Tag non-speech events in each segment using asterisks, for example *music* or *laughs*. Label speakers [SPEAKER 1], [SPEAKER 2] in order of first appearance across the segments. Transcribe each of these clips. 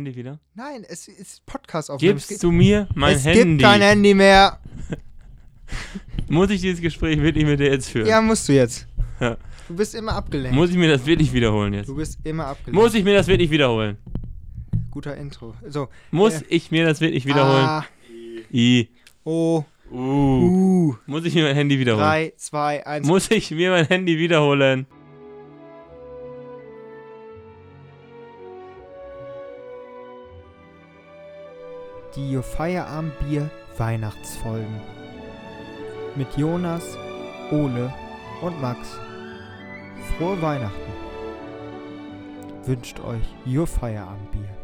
[SPEAKER 1] Handy wieder?
[SPEAKER 2] Nein, es ist Podcast. Es
[SPEAKER 1] Gibst du mir mein
[SPEAKER 2] es
[SPEAKER 1] Handy?
[SPEAKER 2] gibt kein Handy mehr. *laughs*
[SPEAKER 1] Muss ich dieses Gespräch wirklich mit dir jetzt führen?
[SPEAKER 2] Ja, musst du jetzt.
[SPEAKER 1] Ja.
[SPEAKER 2] Du bist immer abgelenkt.
[SPEAKER 1] Muss ich mir das wirklich wiederholen jetzt?
[SPEAKER 2] du bist immer abgelenkt.
[SPEAKER 1] Muss ich mir das wirklich wiederholen?
[SPEAKER 2] Guter Intro. So.
[SPEAKER 1] Muss
[SPEAKER 2] Äh,
[SPEAKER 1] ich mir das wirklich wiederholen?
[SPEAKER 2] A,
[SPEAKER 1] I.
[SPEAKER 2] O,
[SPEAKER 1] Uh.
[SPEAKER 2] U.
[SPEAKER 1] Muss ich mir mein Handy wiederholen?
[SPEAKER 2] 3, 2, 1.
[SPEAKER 1] Muss ich mir mein Handy wiederholen?
[SPEAKER 2] Die Feierabendbier Weihnachtsfolgen. Mit Jonas, Ole und Max. Frohe Weihnachten. Wünscht euch Your Feierabendbier.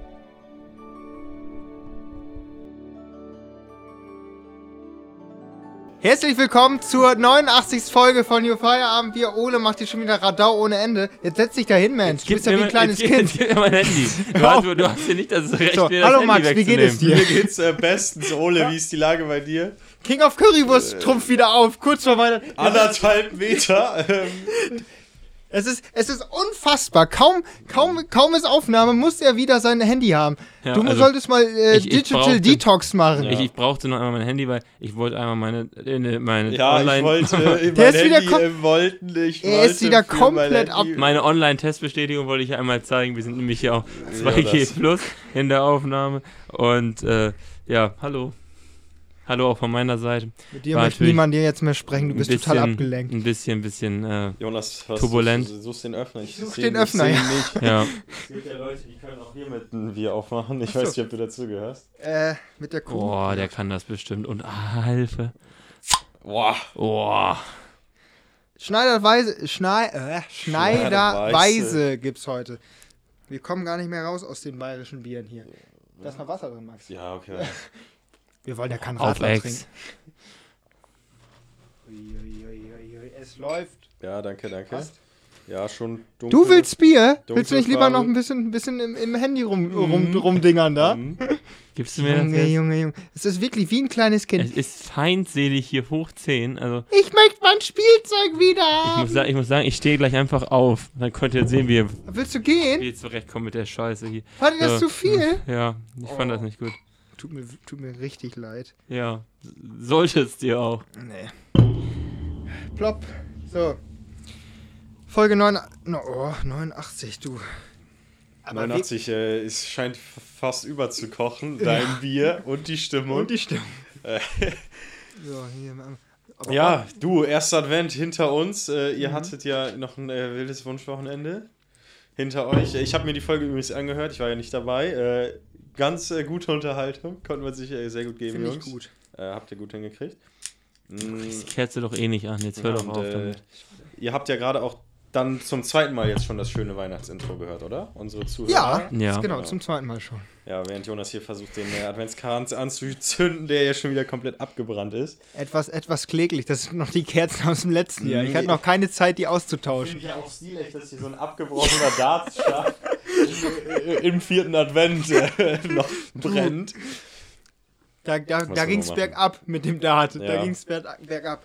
[SPEAKER 2] Herzlich willkommen zur 89. Folge von Your Feierabendbier. Ole macht hier schon wieder Radau ohne Ende. Jetzt setz dich da hin, Mensch. Du bist ja wie ein kleines
[SPEAKER 1] jetzt,
[SPEAKER 2] Kind.
[SPEAKER 1] Jetzt gib mir mein Handy. Du hast, du hast ja nicht das Recht,
[SPEAKER 2] So,
[SPEAKER 1] mir das
[SPEAKER 2] hallo
[SPEAKER 1] Handy
[SPEAKER 2] Max, wie geht es dir?
[SPEAKER 3] Mir geht's äh, bestens. Ole, wie ist die Lage bei dir?
[SPEAKER 2] King of Currywurst trumpft wieder auf, kurz vor Weihnachten.
[SPEAKER 3] Anderthalb Meter. Ähm,
[SPEAKER 2] Es ist, es ist unfassbar. Kaum, kaum, kaum ist Aufnahme, muss er wieder sein Handy haben.
[SPEAKER 1] Ja,
[SPEAKER 2] du
[SPEAKER 1] also,
[SPEAKER 2] solltest mal äh,
[SPEAKER 1] ich- ich
[SPEAKER 2] Digital
[SPEAKER 1] brauchte-
[SPEAKER 2] Detox machen.
[SPEAKER 1] Ich, ich brauchte noch einmal mein Handy, weil ich wollte einmal meine, äh, ne, meine
[SPEAKER 3] ja,
[SPEAKER 1] Online...
[SPEAKER 3] ich wollte *laughs*
[SPEAKER 2] Der
[SPEAKER 3] mein
[SPEAKER 2] ist wieder kom-
[SPEAKER 3] äh, wollten. Ich
[SPEAKER 2] Er ist
[SPEAKER 3] wollte
[SPEAKER 2] wieder komplett ab-
[SPEAKER 1] Meine Online-Testbestätigung wollte ich einmal zeigen. Wir sind nämlich hier auch
[SPEAKER 3] Ja,
[SPEAKER 1] 2G
[SPEAKER 3] das-
[SPEAKER 1] Plus in der Aufnahme. Und äh, ja, hallo. Hallo auch von meiner Seite.
[SPEAKER 2] Mit dir
[SPEAKER 1] War
[SPEAKER 2] möchte niemand dir jetzt mehr sprechen, du
[SPEAKER 1] Ein
[SPEAKER 2] bist
[SPEAKER 1] bisschen,
[SPEAKER 2] total abgelenkt.
[SPEAKER 1] Ein bisschen, bisschen, äh,
[SPEAKER 3] Jonas, was
[SPEAKER 1] Turbulent.
[SPEAKER 3] Du, du suchst den Öffner. Ich
[SPEAKER 2] Such den
[SPEAKER 3] ich
[SPEAKER 2] Öffner, ja. *laughs*
[SPEAKER 1] ja.
[SPEAKER 3] Es gibt ja Leute, die können auch hier mit ein Bier aufmachen. Ich
[SPEAKER 2] Ach so.
[SPEAKER 3] weiß nicht, ob du dazugehörst.
[SPEAKER 2] Äh, mit der Kuh.
[SPEAKER 1] Boah, der kann das bestimmt. Und ah, Hilfe.
[SPEAKER 3] Boah.
[SPEAKER 1] Boah.
[SPEAKER 2] Schneiderweise, Schnei, äh, Schneiderweise gibt's heute. Wir kommen gar nicht mehr raus aus den bayerischen Bieren hier. Da ist noch Wasser drin, Max.
[SPEAKER 3] Ja, okay. *laughs*
[SPEAKER 2] Wir wollen ja keinen
[SPEAKER 1] Auf
[SPEAKER 2] Radler
[SPEAKER 1] Ex.
[SPEAKER 2] trinken. Uiuiuiui, Es läuft.
[SPEAKER 3] Ja, danke, danke.
[SPEAKER 2] Passt.
[SPEAKER 3] Ja, schon dunkel.
[SPEAKER 2] Du willst Bier? Willst du nicht lieber noch ein bisschen, ein bisschen im, im Handy rum, rum, rumdingern da?
[SPEAKER 3] Mhm.
[SPEAKER 1] Gibst du mir das
[SPEAKER 2] Junge,
[SPEAKER 1] jetzt?
[SPEAKER 2] Junge, Junge. Es ist wirklich wie ein kleines Kind.
[SPEAKER 1] Es ist feindselig hier hoch 10. Also,
[SPEAKER 2] Ich möchte mein Spielzeug wieder
[SPEAKER 1] ich muss, sagen, ich muss sagen, ich stehe gleich einfach auf. Dann könnt ihr sehen, wie ihr,
[SPEAKER 2] Willst du
[SPEAKER 1] wie
[SPEAKER 2] gehen?
[SPEAKER 1] ihr zurechtkommt mit der Scheiße hier.
[SPEAKER 2] War dir das
[SPEAKER 1] So.
[SPEAKER 2] zu viel?
[SPEAKER 1] Ja, ich fand das nicht gut.
[SPEAKER 2] Tut mir, tut mir richtig leid.
[SPEAKER 1] Ja, sollte es dir auch.
[SPEAKER 2] Nee. Plopp. So. Folge 9, no, oh, 89, du. Aber
[SPEAKER 3] 89, äh, es scheint fast überzukochen. Dein Bier und die Stimmung.
[SPEAKER 2] Und die Stimme.
[SPEAKER 3] Äh. *laughs*
[SPEAKER 2] so, hier. aber
[SPEAKER 3] Ja, du, erster Advent hinter uns. Äh,
[SPEAKER 2] Mhm.
[SPEAKER 3] ihr hattet ja noch ein äh, wildes Wunschwochenende hinter euch. Ich habe mir die Folge übrigens angehört, ich war ja nicht dabei. Äh, ganz äh, gute Unterhaltung, konnte man sich äh, sehr gut geben,
[SPEAKER 2] Finde ich
[SPEAKER 3] Jungs.
[SPEAKER 2] gut.
[SPEAKER 3] Äh, habt ihr gut hingekriegt. Mm,
[SPEAKER 1] Die Kerze doch eh nicht an. Jetzt hör doch
[SPEAKER 3] und,
[SPEAKER 1] auf
[SPEAKER 3] äh,
[SPEAKER 1] damit.
[SPEAKER 3] Ihr habt ja gerade auch dann zum zweiten Mal jetzt schon das schöne Weihnachtsintro gehört, oder? Unsere Zuhörer.
[SPEAKER 2] Ja,
[SPEAKER 1] Ja.
[SPEAKER 2] genau, zum zweiten Mal schon.
[SPEAKER 3] Ja, während Jonas hier versucht, den äh, Adventskranz anzuzünden, der ja schon wieder komplett abgebrannt ist.
[SPEAKER 2] Etwas, etwas kläglich. Das sind noch die Kerzen aus dem letzten Jahr. Ich hatte noch keine Zeit, die auszutauschen.
[SPEAKER 3] ja auch stilecht, dass hier so ein abgebrochener Dartschaft *laughs* im vierten Advent äh, noch brennt.
[SPEAKER 2] Da, da, da ging es bergab mit dem Dart. Da
[SPEAKER 3] Ja.
[SPEAKER 2] ging es bergab.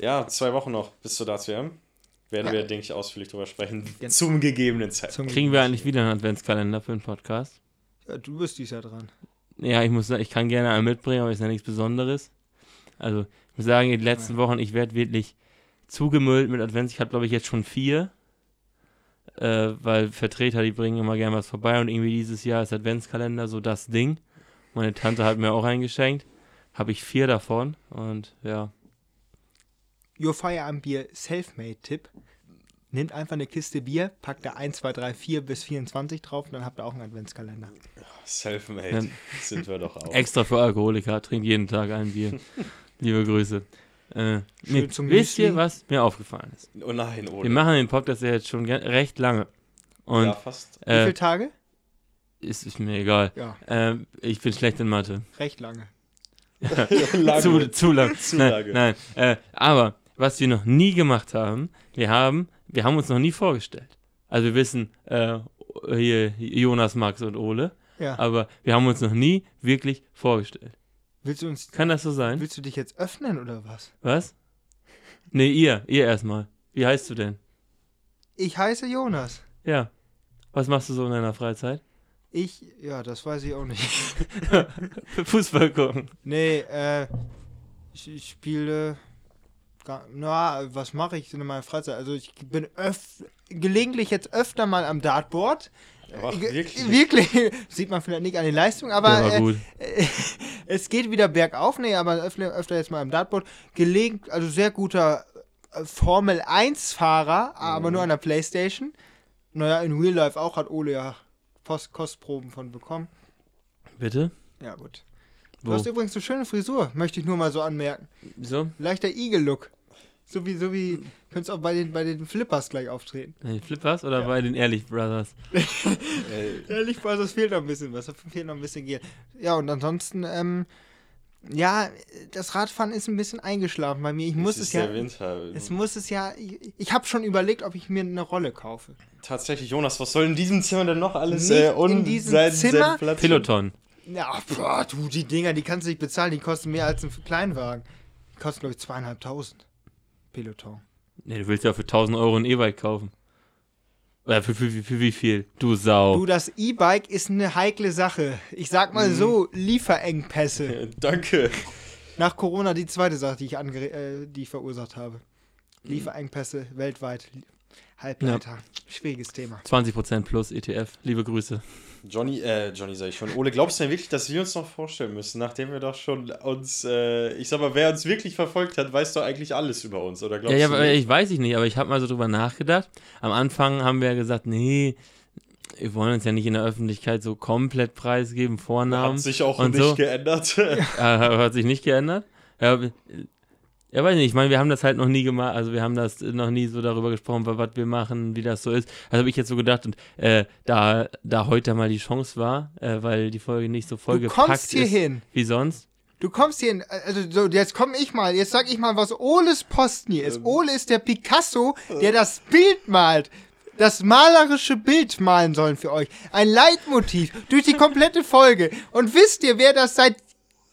[SPEAKER 3] Ja, zwei Wochen noch bis zur Darts-WM. Werden
[SPEAKER 2] Ja.
[SPEAKER 3] wir, denke ich, ausführlich drüber sprechen.
[SPEAKER 2] Ja. *laughs*
[SPEAKER 3] Zum gegebenen Zeitpunkt.
[SPEAKER 1] Kriegen wir eigentlich wieder einen Adventskalender für den Podcast?
[SPEAKER 2] Ja, du bist dies Jahr dran.
[SPEAKER 1] Ja, ich muss sagen, ich kann gerne einen mitbringen, aber ist ja nichts Besonderes. Also, ich muss sagen, in den letzten Wochen, ich werde wirklich zugemüllt mit Advents. Ich habe, glaube ich, jetzt schon vier. Äh, weil Vertreter, die bringen immer gerne was vorbei und irgendwie dieses Jahr ist Adventskalender so das Ding. Meine Tante hat mir auch eingeschenkt. Habe ich vier davon und ja.
[SPEAKER 2] Your Feierabendbier Selfmade-Tipp. Nehmt einfach eine Kiste Bier, packt da 1, 2, 3, 4 bis 24 drauf und dann habt ihr auch einen Adventskalender.
[SPEAKER 3] Selfmade
[SPEAKER 1] Ja.
[SPEAKER 3] sind wir doch auch.
[SPEAKER 1] Extra für Alkoholiker, trinkt jeden Tag ein Bier. *laughs* Liebe Grüße. Äh, nee,
[SPEAKER 2] zum
[SPEAKER 1] wisst ihr, was mir aufgefallen ist?
[SPEAKER 3] Oh nein,
[SPEAKER 1] Wir
[SPEAKER 3] oder?
[SPEAKER 1] machen den Podcast ja jetzt schon recht lange. Und
[SPEAKER 3] ja, fast.
[SPEAKER 2] Wie
[SPEAKER 1] äh,
[SPEAKER 2] viele Tage?
[SPEAKER 1] ist, ist mir egal.
[SPEAKER 2] Ja,
[SPEAKER 1] Ähm, ich bin schlecht in Mathe.
[SPEAKER 2] recht lange. *laughs*
[SPEAKER 3] Lange.
[SPEAKER 1] Zu, zu lang. *laughs*
[SPEAKER 3] Zu
[SPEAKER 1] nein,
[SPEAKER 3] lange.
[SPEAKER 1] Nein. Äh, aber was wir noch nie gemacht haben, wir haben, wir haben uns noch nie vorgestellt. Also wir wissen, äh, hier Jonas, Max und Ole,
[SPEAKER 2] Ja.
[SPEAKER 1] aber wir haben uns noch nie wirklich vorgestellt.
[SPEAKER 2] Willst du uns.
[SPEAKER 1] Kann das so sein?
[SPEAKER 2] Willst du dich jetzt öffnen oder was?
[SPEAKER 1] Was? Nee, ihr, ihr erstmal. Wie heißt du denn?
[SPEAKER 2] Ich heiße Jonas.
[SPEAKER 1] Ja. Was machst du so in deiner Freizeit?
[SPEAKER 2] Ich, ja, das weiß ich auch nicht. *laughs*
[SPEAKER 1] Fußball gucken.
[SPEAKER 2] Nee, äh, ich, ich spiele. Gar- Na, was mache ich in meiner Freizeit? Also ich bin öf gelegentlich jetzt öfter mal am Dartboard.
[SPEAKER 3] Ach,
[SPEAKER 2] Ge-
[SPEAKER 3] wirklich?
[SPEAKER 2] Wirklich. *laughs* Sieht man vielleicht nicht an den Leistungen, aber äh,
[SPEAKER 1] gut. *laughs*
[SPEAKER 2] es geht wieder bergauf. Nee, aber öfter, öfter jetzt mal am Dartboard. Gelegen, also sehr guter äh, Formel 1-Fahrer, aber nur an der Playstation. Naja, in Real Life auch hat Ole ja Post Kostproben von bekommen.
[SPEAKER 1] Bitte?
[SPEAKER 2] Ja, gut. Du
[SPEAKER 1] Wo?
[SPEAKER 2] hast übrigens eine schöne Frisur, möchte ich nur mal so anmerken.
[SPEAKER 1] Wieso?
[SPEAKER 2] Leichter Igel-Look. So wie, so wie, könntest auch bei den, bei den Flippers gleich auftreten.
[SPEAKER 1] Hey, Flippers oder bei den Ehrlich Brothers? *laughs*
[SPEAKER 2] Ehrlich, es fehlt noch ein bisschen was. Es fehlt noch ein bisschen Gel. Ja, und ansonsten, ähm, ja, das Radfahren ist ein bisschen eingeschlafen bei mir. Ich muss es,
[SPEAKER 3] ist
[SPEAKER 2] ja.
[SPEAKER 3] der Winter.
[SPEAKER 2] Es muss es ja. Ich, ich habe schon überlegt, ob ich mir eine Rolle kaufe.
[SPEAKER 3] Tatsächlich, Jonas, was soll in diesem Zimmer denn noch alles
[SPEAKER 2] Nicht
[SPEAKER 3] äh,
[SPEAKER 2] in diesem
[SPEAKER 3] sein,
[SPEAKER 2] Zimmer?
[SPEAKER 3] sein Platz?
[SPEAKER 1] Peloton.
[SPEAKER 2] Ja, boah, du, die Dinger, die kannst du nicht bezahlen, die kosten mehr als ein Kleinwagen. Die kosten, glaube ich, zweieinhalbtausend. Peloton.
[SPEAKER 1] Nee, du willst ja für 1000 Euro ein E-Bike kaufen. Oder für, für, für, für wie viel? Du Sau.
[SPEAKER 2] Du, das E-Bike ist eine heikle Sache. Ich sag mal
[SPEAKER 3] Mhm.
[SPEAKER 2] so, Lieferengpässe.
[SPEAKER 3] Äh, Danke.
[SPEAKER 2] Nach Corona die zweite Sache, die ich, äh, die ich verursacht habe.
[SPEAKER 3] Mhm.
[SPEAKER 2] Lieferengpässe weltweit. Halbleiter. Schwieriges Thema.
[SPEAKER 1] 20% plus ETF. Liebe Grüße.
[SPEAKER 3] Johnny, äh, Johnny sag ich schon. Ole, glaubst du denn wirklich, dass wir uns noch vorstellen müssen, nachdem wir doch schon uns, äh, ich sag mal, wer uns wirklich verfolgt hat, weiß doch eigentlich alles über uns, oder glaubst
[SPEAKER 1] Ja, ja,
[SPEAKER 3] du nicht?
[SPEAKER 1] ich weiß ich nicht, aber ich habe mal so drüber nachgedacht. Am Anfang haben wir ja gesagt, nee, wir wollen uns ja nicht in der Öffentlichkeit so komplett preisgeben, Vornamen.
[SPEAKER 3] Hat sich auch nicht
[SPEAKER 1] so.
[SPEAKER 3] geändert. *laughs*
[SPEAKER 1] Äh, hat sich nicht geändert. Ja, ja, weiß nicht, ich meine, wir haben das halt noch nie gemacht, also wir haben das noch nie so darüber gesprochen, was wir machen, wie das so ist. Also habe ich jetzt so gedacht und äh, da, da heute mal die Chance war, äh, weil die Folge nicht so
[SPEAKER 2] Du
[SPEAKER 1] vollgepackt
[SPEAKER 2] kommst hier
[SPEAKER 1] ist
[SPEAKER 2] hin.
[SPEAKER 1] wie sonst.
[SPEAKER 2] Du kommst hier hin. Also, so, jetzt komm ich mal. Jetzt sag ich mal, was Oles Posten hier ist.
[SPEAKER 3] Ähm.
[SPEAKER 2] Ole ist der Picasso, der das Bild malt. Das malerische Bild malen sollen für euch. Ein Leitmotiv durch die komplette Folge. Und wisst ihr, wer das seit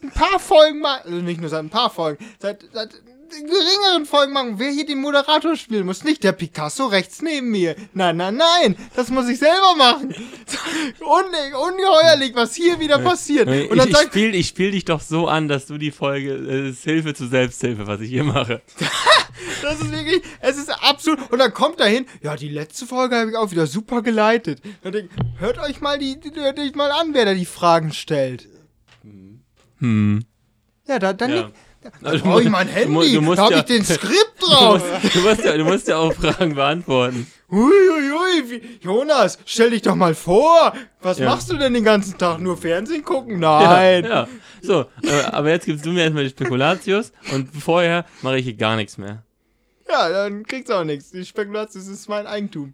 [SPEAKER 2] ein paar Folgen macht? Also nicht nur seit ein paar Folgen. Seit, seit geringeren Folgen machen, wer hier den Moderator spielen muss. Nicht der Picasso rechts neben mir. Nein, nein, nein. Das muss ich selber machen. *laughs* Un ungeheuerlich, was hier wieder passiert. Und
[SPEAKER 1] ich
[SPEAKER 2] dann
[SPEAKER 1] ich
[SPEAKER 2] sagt
[SPEAKER 1] spiele ich spiel dich doch so an, dass du die Folge äh, ist Hilfe zur Selbsthilfe, was ich hier mache. *laughs*
[SPEAKER 2] Das ist wirklich, es ist absolut. Und dann kommt er hin, ja, die letzte Folge habe ich auch wieder super geleitet. Dann denk, ich, hört euch mal die, die- hört euch mal an, wer da die Fragen stellt.
[SPEAKER 1] Hm.
[SPEAKER 2] Ja, da, dann
[SPEAKER 1] Ja.
[SPEAKER 2] liegt, da
[SPEAKER 1] Also,
[SPEAKER 2] brauche ich mein
[SPEAKER 1] du
[SPEAKER 2] Handy,
[SPEAKER 1] du musst
[SPEAKER 2] da habe
[SPEAKER 1] ja-
[SPEAKER 2] ich den Skript *laughs*
[SPEAKER 1] Du
[SPEAKER 2] drauf.
[SPEAKER 1] musst, du, musst ja, du musst ja auch Fragen beantworten.
[SPEAKER 2] Uiuiui, wie, Jonas, stell dich doch mal vor. Was
[SPEAKER 1] Ja.
[SPEAKER 2] machst du denn den ganzen Tag? Nur Fernsehen gucken? Nein.
[SPEAKER 1] Ja, ja. So, äh, aber jetzt gibst du mir erstmal die Spekulatius und vorher mache ich hier gar nichts mehr.
[SPEAKER 2] Ja, dann kriegst du auch nichts. Die Spekulation das ist mein Eigentum.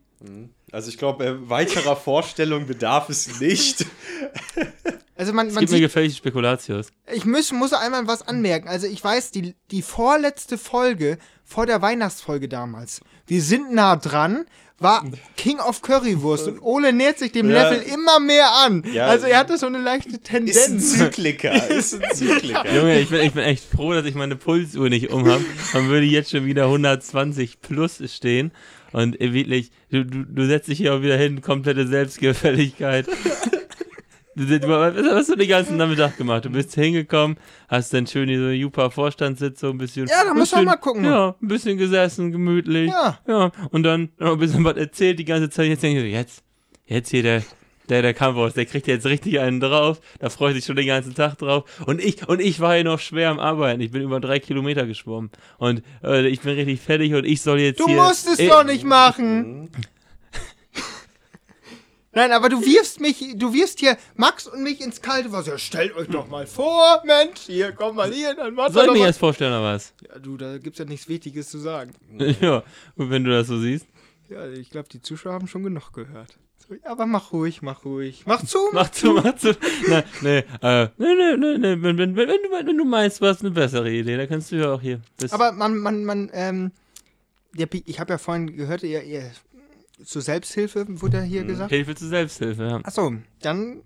[SPEAKER 3] Also ich glaube, äh, weiterer Vorstellung bedarf es nicht. *laughs*
[SPEAKER 2] Also man,
[SPEAKER 1] Es
[SPEAKER 2] man
[SPEAKER 1] gibt mir
[SPEAKER 2] sieht,
[SPEAKER 1] gefälligte Spekulatius.
[SPEAKER 2] Ich muss, muss einmal was anmerken. Also ich weiß, die, die vorletzte Folge vor der Weihnachtsfolge damals, wir sind nah dran, war King of Currywurst und Ole nähert sich dem
[SPEAKER 3] Ja.
[SPEAKER 2] Level immer mehr an.
[SPEAKER 3] Ja.
[SPEAKER 2] also er hatte so eine leichte
[SPEAKER 3] Ist ein
[SPEAKER 2] Tendenz.
[SPEAKER 3] Zykliker. *laughs* Ist ein Zykliker.
[SPEAKER 1] Junge, ich bin, ich bin echt froh, dass ich meine Pulsuhr nicht umhabe. Dann würde jetzt schon wieder 120 plus stehen. Und wirklich, du, du, du setzt dich hier auch wieder hin, komplette Selbstgefälligkeit. Was hast du den ganzen Nachmittag gemacht? Du bist hingekommen, hast dann schön diese Jupa-Vorstandssitzung, ein bisschen.
[SPEAKER 2] Ja, da müssen wir
[SPEAKER 1] bisschen-
[SPEAKER 2] mal gucken.
[SPEAKER 1] Ja, ein bisschen gesessen, gemütlich.
[SPEAKER 2] Ja.
[SPEAKER 1] Ja, und dann noch ein bisschen was erzählt die ganze Zeit. Jetzt denke ich so, jetzt, jetzt hier der, der, der Kampfhaus, der kriegt jetzt richtig einen drauf. Da freut sich schon den ganzen Tag drauf. Und ich, und ich war hier noch schwer am Arbeiten. Ich bin über drei Kilometer geschwommen. Und äh, ich bin richtig fertig und ich soll jetzt
[SPEAKER 2] Du
[SPEAKER 1] hier.
[SPEAKER 2] musst es
[SPEAKER 1] äh,
[SPEAKER 2] doch nicht machen. Nein, aber du wirfst mich, du wirfst hier Max und mich ins kalte Wasser. Ja, stellt euch doch mal vor, Mensch. Hier, komm mal hier, dann macht
[SPEAKER 1] Soll ich mir jetzt vorstellen, oder was?
[SPEAKER 2] Ja, du, da gibt's ja nichts Wichtiges zu sagen. *laughs*
[SPEAKER 1] ja, und wenn du das so siehst.
[SPEAKER 2] Ja, ich glaube, die Zuschauer haben schon genug gehört. Aber mach ruhig, mach ruhig. Mach zu,
[SPEAKER 1] Mach zu, mach zu. Nein, nee, äh, nee, nee, nee, nee. Wenn, wenn, wenn, wenn, du, wenn du meinst, du hast eine bessere Idee, dann kannst du ja auch hier.
[SPEAKER 2] Aber man, man, man, ähm, ich habe ja vorhin gehört, ihr, ihr zur Selbsthilfe wurde hier gesagt.
[SPEAKER 1] Hilfe zur Selbsthilfe, ja.
[SPEAKER 2] Achso, dann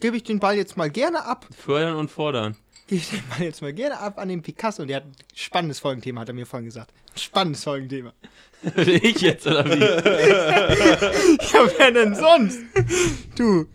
[SPEAKER 2] gebe ich den Ball jetzt mal gerne ab.
[SPEAKER 1] Fördern und fordern.
[SPEAKER 2] Gebe ich den Ball jetzt mal gerne ab an den Picasso. Der hat ein spannendes Folgenthema, hat er mir vorhin gesagt. Ein spannendes Folgenthema. *laughs*
[SPEAKER 1] ich jetzt, oder wie? *laughs*
[SPEAKER 2] Ja, wer denn sonst? Du,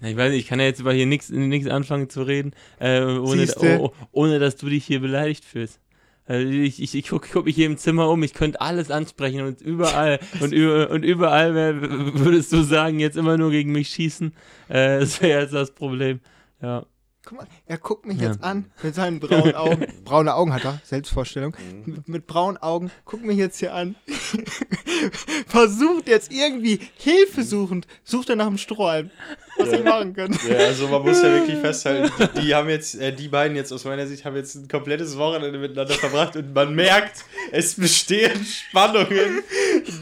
[SPEAKER 1] Ich weiß nicht, ich kann ja jetzt über hier nichts anfangen zu reden, äh, ohne, oh, ohne dass du dich hier beleidigt fühlst. Also ich ich, ich gucke guck mich hier im Zimmer um, ich könnte alles ansprechen und überall und, über, und überall würdest du sagen, jetzt immer nur gegen mich schießen. Äh, das wäre jetzt das Problem. Ja.
[SPEAKER 2] Guck mal, er guckt mich
[SPEAKER 1] Ja.
[SPEAKER 2] jetzt an mit seinen braunen Augen. *laughs* Braune Augen hat er, Selbstvorstellung. Mit, mit braunen Augen, guckt mich jetzt hier an. *laughs* Versucht jetzt irgendwie hilfesuchend, sucht er nach einem Strohhalm, was
[SPEAKER 3] Ja.
[SPEAKER 2] ich machen kann.
[SPEAKER 3] Ja, also man muss ja wirklich *laughs* festhalten, die, die haben jetzt, äh, die beiden jetzt aus meiner Sicht haben jetzt ein komplettes Wochenende miteinander verbracht und man merkt, es bestehen Spannungen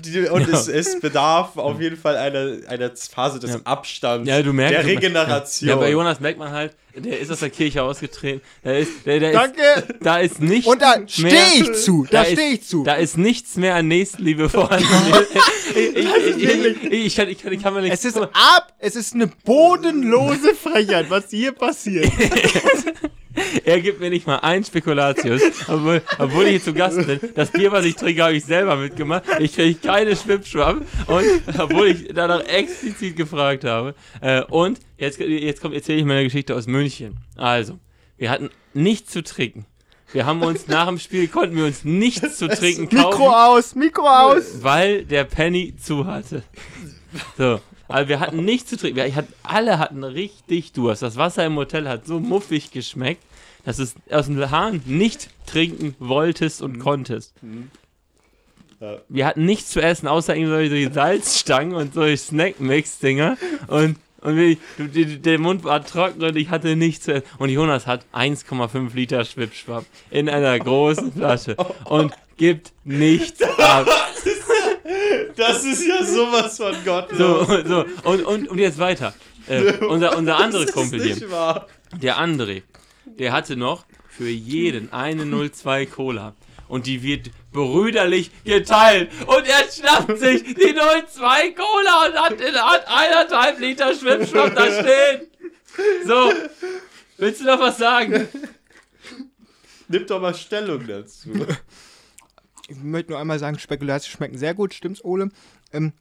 [SPEAKER 3] die, und
[SPEAKER 1] Ja.
[SPEAKER 3] es, es bedarf auf jeden Fall einer, einer Phase des
[SPEAKER 1] Ja.
[SPEAKER 3] Abstands,
[SPEAKER 1] Ja, du merkst.
[SPEAKER 3] der Regeneration.
[SPEAKER 1] Ja, bei Jonas merkt man halt, der ist aus der Kirche ausgetreten. Der ist, der, der
[SPEAKER 2] Danke.
[SPEAKER 1] Ist, da ist nichts
[SPEAKER 2] Und da
[SPEAKER 1] mehr.
[SPEAKER 2] stehe ich zu, da
[SPEAKER 1] ist-
[SPEAKER 2] stehe ich zu.
[SPEAKER 1] Da ist nichts mehr an Nächstenliebe vorhanden. *laughs* ich, ich, ich, ich, ich, kann, ich, kann, ich kann mir nicht.
[SPEAKER 2] Es ist ab, es ist eine bodenlose Frechheit, was hier passiert. *laughs* *laughs*
[SPEAKER 1] Er gibt mir nicht mal ein Spekulatius, obwohl, obwohl ich hier zu Gast bin. Das Bier, was ich trinke, habe ich selber mitgemacht. Ich kriege keine Schwippschwamm und obwohl ich danach explizit gefragt habe. Äh, und jetzt, jetzt kommt, erzähle ich meine Geschichte aus München. Also, wir hatten nichts zu trinken. Wir haben uns nach dem Spiel konnten wir uns nichts zu trinken kaufen.
[SPEAKER 2] Mikro aus, Mikro aus.
[SPEAKER 1] weil der Penny zu hatte. So. Also wir hatten nichts zu trinken. Wir hatten, alle hatten richtig Durst. Das Wasser im Hotel hat so muffig geschmeckt, dass du es aus dem Hahn nicht trinken wolltest und konntest.
[SPEAKER 3] Ja.
[SPEAKER 1] Wir hatten nichts zu essen, außer irgendwie solche Salzstangen und solche Snack-Mix-Dinger. Und, und die- der Mund war trocken und ich hatte nichts zu essen. Und Jonas hat 1,5 Liter Schwippschwapp in einer großen Flasche *laughs* und gibt nichts ab.
[SPEAKER 3] das ist ja sowas von Gott.
[SPEAKER 1] So, *laughs* so. Und, und, und jetzt weiter. Äh, *laughs* unser, unser anderer
[SPEAKER 3] das
[SPEAKER 1] Kumpel
[SPEAKER 3] ist
[SPEAKER 1] hier,
[SPEAKER 3] wahr.
[SPEAKER 1] der André, der hatte noch für jeden eine 02 Cola. Und die wird brüderlich geteilt. Und er schnappt sich die 02 Cola und hat, hat eineinhalb Liter Schwimmschwamm da stehen. So. Willst du noch was sagen?
[SPEAKER 3] Nimm doch mal Stellung dazu.
[SPEAKER 2] Ich möchte nur einmal sagen, Spekulatius schmecken sehr gut, stimmt's, Ole? Ähm,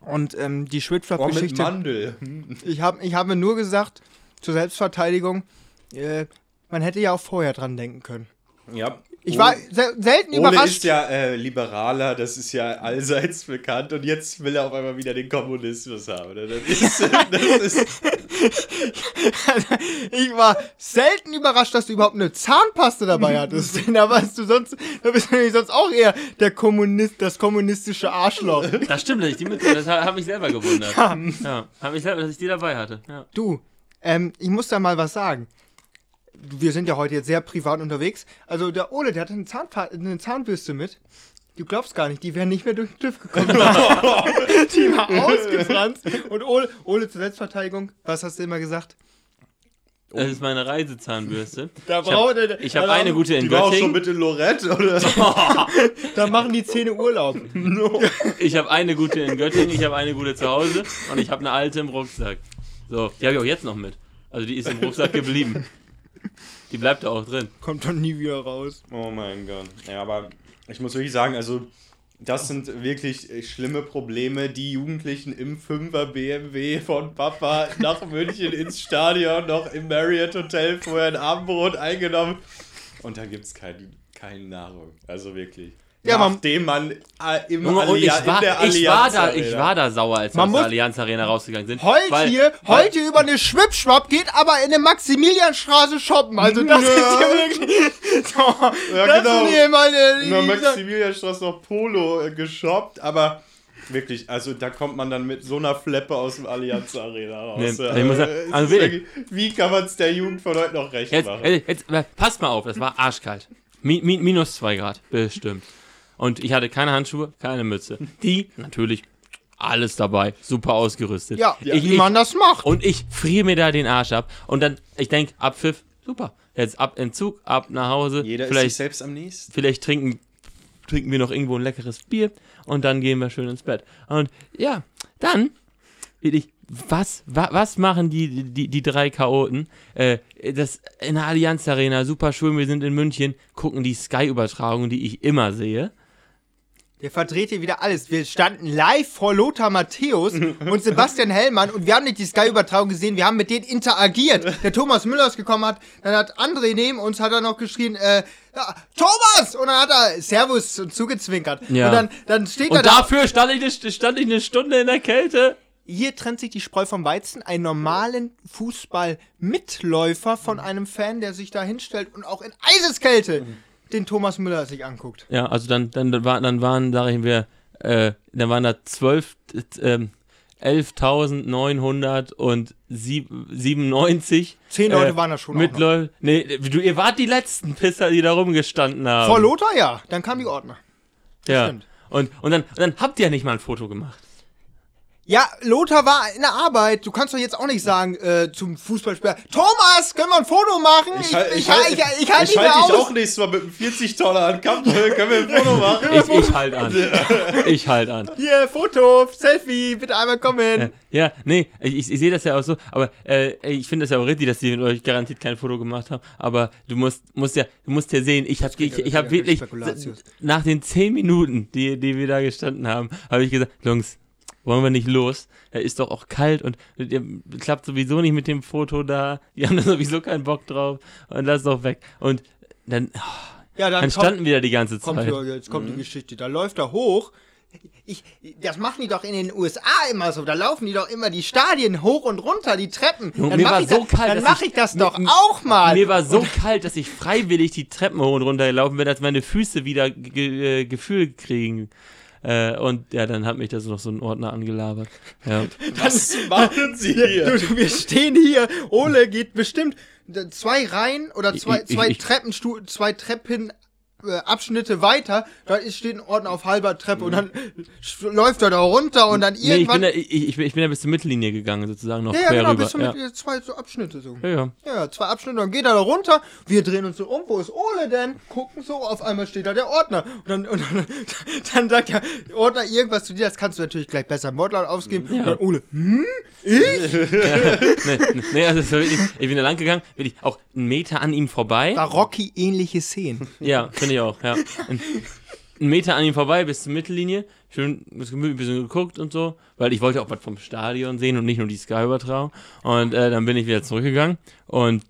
[SPEAKER 2] und ähm, die
[SPEAKER 3] Oh, mit
[SPEAKER 2] Schwitschwap-Geschichte,
[SPEAKER 3] Mandel. *laughs*
[SPEAKER 2] ich, hab, ich habe nur gesagt, zur Selbstverteidigung, äh, man hätte ja auch vorher dran denken können.
[SPEAKER 3] Ja.
[SPEAKER 2] Ich war se selten
[SPEAKER 3] Ole
[SPEAKER 2] überrascht.
[SPEAKER 3] ist ja äh, Liberaler, das ist ja allseits bekannt und jetzt will er auf einmal wieder den Kommunismus haben. ne? Das ist, *laughs* das ist *laughs*
[SPEAKER 2] ich war selten überrascht, dass du überhaupt eine Zahnpaste dabei hattest. Denn *laughs* da warst du sonst, da bist du nämlich sonst auch eher der Kommunist, das kommunistische Arschloch.
[SPEAKER 1] Das stimmt nicht. Die mit, das habe ich selber gewundert. Ja, habe ich selber, dass ich die dabei hatte. Ja.
[SPEAKER 2] Du, ähm, ich muss da mal was sagen. Wir sind ja heute jetzt sehr privat unterwegs. Also der Ole, der hatte eine, Zahnpa eine Zahnbürste mit. Du glaubst gar nicht, die wären nicht mehr durch den TÜV gekommen. *laughs* die war ausgefranst. Und Ole, Ole zur Selbstverteidigung, was hast du immer gesagt?
[SPEAKER 1] Das ist meine Reisezahnbürste. *laughs*
[SPEAKER 2] Da
[SPEAKER 1] Ich habe
[SPEAKER 2] er-
[SPEAKER 1] hab eine gute in
[SPEAKER 3] die war auch schon
[SPEAKER 1] Göttingen.
[SPEAKER 3] mit in Lorette, oder? *laughs*
[SPEAKER 2] Da machen die Zähne Urlaub.
[SPEAKER 1] Ich habe eine gute in Göttingen, ich habe eine gute zu Hause und ich habe eine alte im Rucksack. So, die habe ich auch jetzt noch mit. Also die ist im Rucksack geblieben. Die bleibt da auch drin.
[SPEAKER 2] Kommt doch nie wieder raus.
[SPEAKER 3] Oh mein Gott. Ja, aber ich muss wirklich sagen, also das sind wirklich äh, schlimme Probleme. Die Jugendlichen im 5er BMW von Papa nach München ins Stadion, noch im Marriott Hotel vorher ein Abendbrot eingenommen. Und da gibt es keine, keine Nahrung. Also wirklich.
[SPEAKER 2] Ja, man-
[SPEAKER 3] Nachdem man äh, im
[SPEAKER 1] Junge, und ich war,
[SPEAKER 3] in der
[SPEAKER 1] ich, war
[SPEAKER 3] Allianz
[SPEAKER 1] da, ich
[SPEAKER 3] Arena.
[SPEAKER 1] war da sauer, als wir
[SPEAKER 2] Man
[SPEAKER 1] aus der Allianz Arena rausgegangen sind.
[SPEAKER 2] Heult
[SPEAKER 1] weil-
[SPEAKER 2] hier, heult hier über eine Schwippschwapp, geht aber in der Maximilianstraße shoppen. Also das
[SPEAKER 3] Ja.
[SPEAKER 2] ist hier wirklich. *laughs* So,
[SPEAKER 3] Ja,
[SPEAKER 2] das
[SPEAKER 3] genau.
[SPEAKER 2] sind hier meine.
[SPEAKER 3] in der Maximilianstraße noch Polo äh, geshoppt, aber wirklich, also da kommt man dann mit so einer Fleppe aus dem Allianz Arena raus.
[SPEAKER 1] Nee, also ich muss sagen,
[SPEAKER 3] äh,
[SPEAKER 1] also
[SPEAKER 3] ist
[SPEAKER 1] wirklich-
[SPEAKER 3] wie kann man es der Jugend von heute noch recht
[SPEAKER 1] Jetzt,
[SPEAKER 3] machen?
[SPEAKER 1] jetzt, passt mal auf, das war arschkalt. Mi, mi, minus 2 Grad, bestimmt. Und ich hatte keine Handschuhe, keine Mütze. Die, natürlich, alles dabei, super ausgerüstet.
[SPEAKER 2] Ja,
[SPEAKER 1] ich,
[SPEAKER 2] wie man das macht.
[SPEAKER 1] Und ich friere mir da den Arsch ab. Und dann, ich denke, Abpfiff, super. Jetzt ab in Zug, ab nach Hause.
[SPEAKER 3] Jeder ist
[SPEAKER 1] vielleicht,
[SPEAKER 3] sich selbst am nächsten.
[SPEAKER 1] vielleicht trinken, trinken wir noch irgendwo ein leckeres Bier und dann gehen wir schön ins Bett. Und ja, dann, wirklich, was, wa, was machen die, die, die drei Chaoten? Äh, das in der Allianz Arena, super schön, wir sind in München, gucken die Sky-Übertragung, die ich immer sehe.
[SPEAKER 2] Der verdreht hier wieder alles. Wir standen live vor Lothar Matthäus und Sebastian Hellmann und wir haben nicht die Sky-Übertragung gesehen, wir haben mit denen interagiert. Der Thomas Müller ist gekommen, hat, dann hat André neben uns, hat er noch geschrien, äh, ja, Thomas! Und dann hat er Servus und zugezwinkert.
[SPEAKER 1] Ja.
[SPEAKER 2] Und dann, dann steht er
[SPEAKER 1] Und
[SPEAKER 2] da.
[SPEAKER 1] dafür stand ich, eine, stand ich eine Stunde in der Kälte.
[SPEAKER 2] Hier trennt sich die Spreu vom Weizen. Einen normalen Fußball-Mitläufer von einem Fan, der sich da hinstellt und auch in Eiseskälte den Thomas Müller sich anguckt.
[SPEAKER 1] Ja, also dann, dann, dann, war, dann waren, sag ich wir, äh, dann waren da 12, äh, ähm, 11.997
[SPEAKER 2] Zehn Leute waren da schon noch.
[SPEAKER 1] Mitläufer. Nee, du, ihr wart die letzten Pisser, die da rumgestanden haben.
[SPEAKER 2] Vor Lothar, ja. Dann kamen die Ordner.
[SPEAKER 1] ja.
[SPEAKER 2] stimmt.
[SPEAKER 1] Und, und, dann, und dann habt ihr ja nicht mal ein Foto gemacht.
[SPEAKER 2] Ja, Lothar war in der Arbeit. Du kannst doch jetzt auch nicht sagen äh, zum Fußballspieler, Thomas, können wir ein Foto machen? Ich,
[SPEAKER 3] halt-
[SPEAKER 2] ich, ich, ich, ich, halte nicht
[SPEAKER 3] halt
[SPEAKER 2] mehr
[SPEAKER 3] dich auch nächstes Mal mit einem 40-Tonner an Kampf. *laughs* Können wir ein Foto machen?
[SPEAKER 1] Ich, ich halt an. Ich halt an. *laughs*
[SPEAKER 2] Hier, Foto, Selfie, bitte einmal kommen.
[SPEAKER 1] Ja, nee, ich, ich, ich sehe das ja auch so, aber äh, ich finde das ja auch richtig, dass die mit euch garantiert kein Foto gemacht haben. Aber du musst, musst ja, du musst ja sehen, ich habe ich, ich hab wirklich nach den zehn Minuten, die, die wir da gestanden haben, habe ich gesagt, Jungs, wollen wir nicht los? Er ist doch auch kalt und ihr klappt sowieso nicht mit dem Foto da. Die haben da sowieso keinen Bock drauf und lass doch weg. Und dann,
[SPEAKER 2] Ja, dann,
[SPEAKER 1] dann
[SPEAKER 2] kommt,
[SPEAKER 1] standen wir da die ganze
[SPEAKER 2] kommt,
[SPEAKER 1] Zeit.
[SPEAKER 2] hier, jetzt kommt die Geschichte. Da läuft er hoch. Ich, das machen die doch in den USA immer so. Da laufen die doch immer die Stadien hoch und runter, die Treppen. Dann
[SPEAKER 1] mir war so
[SPEAKER 2] das,
[SPEAKER 1] kalt,
[SPEAKER 2] Dann
[SPEAKER 1] dass
[SPEAKER 2] mache
[SPEAKER 1] ich-
[SPEAKER 2] das doch
[SPEAKER 1] mir-
[SPEAKER 2] auch mal.
[SPEAKER 1] Mir war so kalt, dass ich freiwillig die Treppen hoch und runter gelaufen bin, als meine Füße wieder ge äh, Gefühl kriegen. Äh, und ja, dann hat mich das noch so ein Ordner angelabert. Ja. *laughs*
[SPEAKER 3] Was machen Sie hier?
[SPEAKER 2] Du, wir stehen hier. Ole geht bestimmt zwei Reihen oder zwei,
[SPEAKER 1] Ich- ich-
[SPEAKER 2] zwei
[SPEAKER 1] ich-
[SPEAKER 2] Treppenstu zwei Treppen Abschnitte weiter, da ist, steht ein Ordner auf halber Treppe und dann *laughs* läuft er da runter und dann
[SPEAKER 1] Nee, ich bin,
[SPEAKER 2] irgendwann.
[SPEAKER 1] da, ich, ich, bin- ich bin da bis zur Mittellinie gegangen, sozusagen noch
[SPEAKER 2] ja, ja,
[SPEAKER 1] quer
[SPEAKER 2] genau,
[SPEAKER 1] rüber.
[SPEAKER 2] bis zum
[SPEAKER 1] ja.
[SPEAKER 2] Mitte, zwei so Abschnitte so.
[SPEAKER 1] Ja, ja.
[SPEAKER 2] Ja, zwei Abschnitte, dann geht er da runter, wir drehen uns so um, wo ist Ole denn? Gucken so, auf einmal steht da der Ordner. Und dann, und dann, *laughs* dann sagt der Ordner irgendwas zu dir, das kannst du natürlich gleich besser im Wortlaut ausgeben. Und dann Ole, hm? *laughs*
[SPEAKER 1] Nee, nee, nee, also war wirklich, ich bin da lang gegangen, wirklich auch einen Meter an ihm vorbei.
[SPEAKER 2] War Rocky-ähnliche Szenen.
[SPEAKER 1] Ja, finde ich auch, ja. Ein, Meter an ihm vorbei bis zur Mittellinie. Schön das Gemüt ein bisschen geguckt und so, weil ich wollte auch was vom Stadion sehen und nicht nur die Sky-Übertragung. Und äh, dann bin ich wieder zurückgegangen und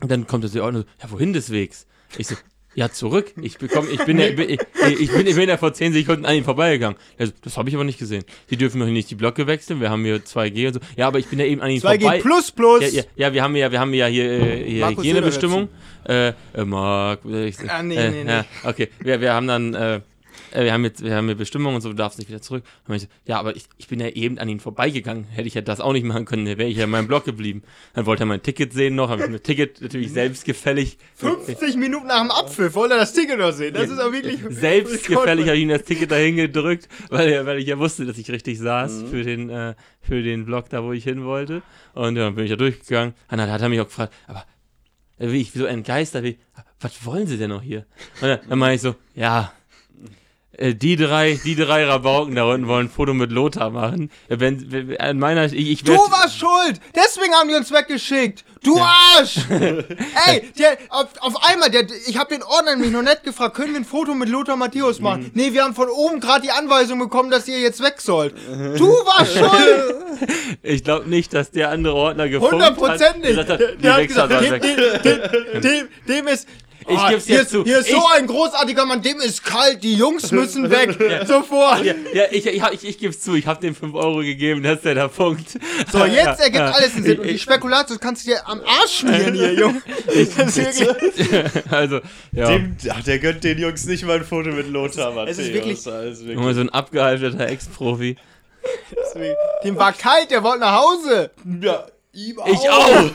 [SPEAKER 1] dann kommt das die Ordnung ja, wohin des Wegs? Ich so, ja, zurück. Ich, bekomm, ich, bin, ja, ich, bin, ich, ich, bin, ich bin ja vor 10 Sekunden an ihm vorbeigegangen. Er so, das habe ich aber nicht gesehen. Sie dürfen noch nicht die Blöcke wechseln, wir haben hier 2G und so. Ja, aber ich bin ja eben an ihm
[SPEAKER 2] 2G
[SPEAKER 1] vorbei.
[SPEAKER 2] plus plus.
[SPEAKER 1] Ja, ja, ja, wir haben ja, wir haben ja hier, äh, hier Hygienebestimmung. Äh, äh, Marc, äh, ich,
[SPEAKER 2] Ah, nee,
[SPEAKER 1] äh,
[SPEAKER 2] nee, nee.
[SPEAKER 1] Ja, okay, wir, wir haben dann, äh, äh, wir haben jetzt, wir haben eine Bestimmung und so, du darfst nicht wieder zurück. Und ich so, ja, aber ich, ich bin ja eben an ihn vorbeigegangen. Hätte ich ja das auch nicht machen können, dann wäre ich ja in meinem Block geblieben. Dann wollte er mein Ticket sehen noch, habe ich mein Ticket natürlich selbstgefällig.
[SPEAKER 2] 50 Minuten nach dem Apfel wollte er das Ticket noch sehen. Das ist auch wirklich.
[SPEAKER 1] Selbstgefällig *laughs* habe ich ihm das Ticket dahin gedrückt, weil, weil ich ja wusste, dass ich richtig saß für den, äh, für den Block da, wo ich hin wollte. Und ja, dann bin ich da durchgegangen. Und dann hat er mich auch gefragt, aber äh, wie ich so entgeistert, wie, was wollen Sie denn noch hier? Und dann, dann meine ich so, ja, die drei, die drei Rabauken da unten wollen ein Foto mit Lothar machen. Äh, Wenn, wenn an meiner, ich, ich
[SPEAKER 2] Du warst schuld! Deswegen haben die uns weggeschickt! Du Arsch! *laughs* Ey, der, auf, auf einmal, der, ich habe den Ordner nämlich noch nicht gefragt, können wir ein Foto mit Lothar Matthäus machen?
[SPEAKER 1] Mhm.
[SPEAKER 2] Nee, wir haben von oben gerade die Anweisung bekommen, dass ihr jetzt weg sollt. Du warst schuld! *laughs*
[SPEAKER 1] ich glaube nicht, dass der andere Ordner gefunden
[SPEAKER 2] Hundertprozentig!
[SPEAKER 1] hat.
[SPEAKER 2] Dem, dem, dem, dem ist...
[SPEAKER 1] Ich
[SPEAKER 2] Ah,
[SPEAKER 1] geb's
[SPEAKER 2] hier
[SPEAKER 1] jetzt
[SPEAKER 2] ist,
[SPEAKER 1] zu.
[SPEAKER 2] Hier ist so
[SPEAKER 1] Ich-
[SPEAKER 2] ein großartiger Mann, dem ist kalt, die Jungs müssen weg. Sofort.
[SPEAKER 1] Ja, ja ich, ich, ich, ich gebe es zu, ich habe dem 5 Euro gegeben, dass der da funkt.
[SPEAKER 2] So, jetzt
[SPEAKER 1] Ja,
[SPEAKER 2] ergibt
[SPEAKER 1] ja.
[SPEAKER 2] alles einen Sinn. Und die Spekulatius kannst du dir am Arsch schmieren hier, Junge. *laughs* Das ist *laughs*
[SPEAKER 1] Also, ja.
[SPEAKER 3] Dem, ach, der gönnt den Jungs nicht mal ein Foto mit Lothar Matthäus.
[SPEAKER 2] es ist wirklich-
[SPEAKER 3] Also wirklich
[SPEAKER 1] Junge, so ein abgehalfterter Ex-Profi.
[SPEAKER 2] dem war kalt, der wollte nach Hause.
[SPEAKER 3] ja, ihm auch.
[SPEAKER 1] Ich auch! *laughs*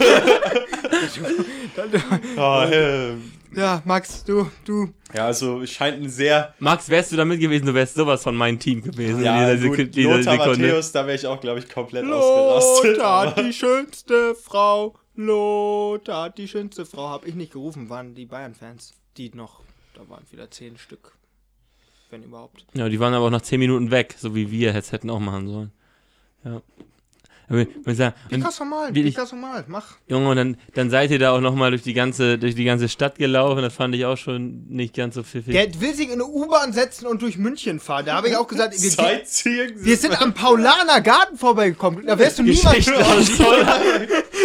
[SPEAKER 3] Ah, ähm,
[SPEAKER 2] Ja, Max, du, du.
[SPEAKER 3] ja, also es scheint ein sehr.
[SPEAKER 1] Max, wärst du da mit gewesen, du wärst sowas von meinem Team gewesen
[SPEAKER 3] Ja,
[SPEAKER 1] in dieser,
[SPEAKER 3] gut,
[SPEAKER 1] dieser
[SPEAKER 3] Lothar
[SPEAKER 1] Sekunde.
[SPEAKER 3] Matthäus, da wäre ich auch, glaube ich, komplett ausgerastet.
[SPEAKER 2] Lothar, die schönste Frau. Lothar, die schönste Frau. Hab ich nicht gerufen, waren die Bayern-Fans. Die noch, da waren wieder zehn Stück. Wenn überhaupt.
[SPEAKER 1] Ja, die waren aber auch nach 10 Minuten weg, so wie wir es hätten auch machen sollen. Ja. Sagen,
[SPEAKER 2] Picasso mal,
[SPEAKER 1] wie ich-
[SPEAKER 2] Picasso mal, mach.
[SPEAKER 1] Junge, und dann, dann seid ihr da auch nochmal durch die ganze, durch die ganze Stadt gelaufen. Das fand ich auch schon nicht ganz so pfiffig.
[SPEAKER 2] Der will sich in eine U-Bahn setzen und durch München fahren. Da habe ich auch gesagt, wir,
[SPEAKER 3] Sightseeing.
[SPEAKER 2] wir sind am Paulaner Garten vorbeigekommen. Da wärst du niemals.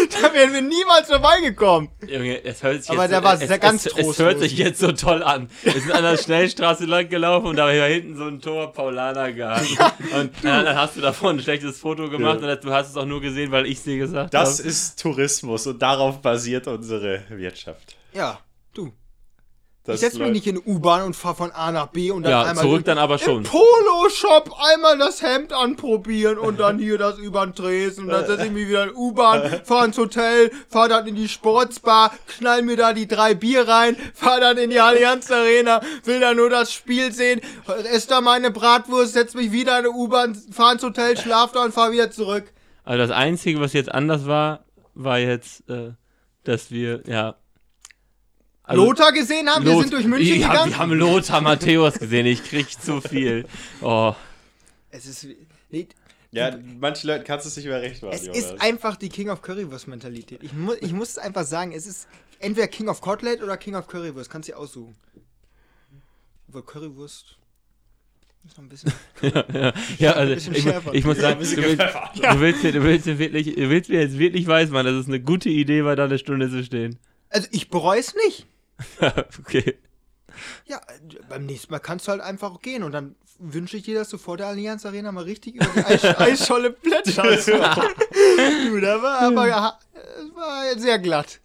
[SPEAKER 2] *laughs* da wären wir niemals vorbeigekommen.
[SPEAKER 1] Junge, es hört sich
[SPEAKER 2] Aber
[SPEAKER 1] jetzt,
[SPEAKER 2] der war
[SPEAKER 1] es,
[SPEAKER 2] sehr ganz
[SPEAKER 1] es, es hört sich jetzt so toll an. Wir sind an der Schnellstraße lang gelaufen und da war hinten so ein Tor Paulaner Garten. Und dann, dann hast du davon ein schlechtes Foto gemacht
[SPEAKER 3] Ja.
[SPEAKER 1] und du hast es auch nur gesehen, weil ich dir gesagt
[SPEAKER 3] Das
[SPEAKER 1] habe.
[SPEAKER 3] ist Tourismus und darauf basiert unsere Wirtschaft.
[SPEAKER 2] Ja, du. Ich setze mich nicht in eine U-Bahn und fahre von A nach B und dann
[SPEAKER 1] Ja,
[SPEAKER 2] einmal
[SPEAKER 1] zurück dann aber
[SPEAKER 2] im
[SPEAKER 1] schon.
[SPEAKER 2] Polo-Shop einmal das Hemd anprobieren und dann hier das über den Tresen und dann setze ich mich wieder in U-Bahn, fahre ins Hotel, fahre dann in die Sportsbar, knall mir da die drei Bier rein, fahre dann in die Allianz Arena, will da nur das Spiel sehen, esse da meine Bratwurst, setze mich wieder in eine U-Bahn, fahre ins Hotel, schlaf da und fahre wieder zurück.
[SPEAKER 1] Also das Einzige, was jetzt anders war, war jetzt, äh, dass wir, ja. Also,
[SPEAKER 2] Lothar gesehen haben, wir
[SPEAKER 1] Lot-
[SPEAKER 2] sind durch München
[SPEAKER 1] ja,
[SPEAKER 2] gegangen.
[SPEAKER 1] Wir haben Lothar Matthäus gesehen, ich krieg zu viel. Oh,
[SPEAKER 2] Es ist, nee,
[SPEAKER 3] Ja, manchen Leuten kannst du es nicht mehr recht machen,
[SPEAKER 2] Es
[SPEAKER 3] Jonas.
[SPEAKER 2] ist einfach die King of Currywurst-Mentalität. Ich, mu ich muss es einfach sagen, es ist entweder King of Cutlet oder King of Currywurst. Kannst du dir aussuchen. Obwohl Currywurst ist noch ein bisschen. *laughs*
[SPEAKER 1] ja, ja, ja also
[SPEAKER 2] bisschen
[SPEAKER 1] ich, ich muss
[SPEAKER 3] Ja,
[SPEAKER 1] sagen, du willst,
[SPEAKER 3] gepfeffert.
[SPEAKER 1] du, willst, mir- du, willst wirklich, du willst mir jetzt wirklich weiß machen, dass es eine gute Idee war, da eine Stunde zu stehen.
[SPEAKER 2] Also ich bereue es nicht. *laughs*
[SPEAKER 1] okay.
[SPEAKER 2] Ja, beim nächsten Mal kannst du halt einfach gehen und dann wünsche ich dir, dass du vor der Allianz Arena mal richtig über die Eis *laughs* Eisscholle plätscherst. du, da war aber ja, war sehr glatt.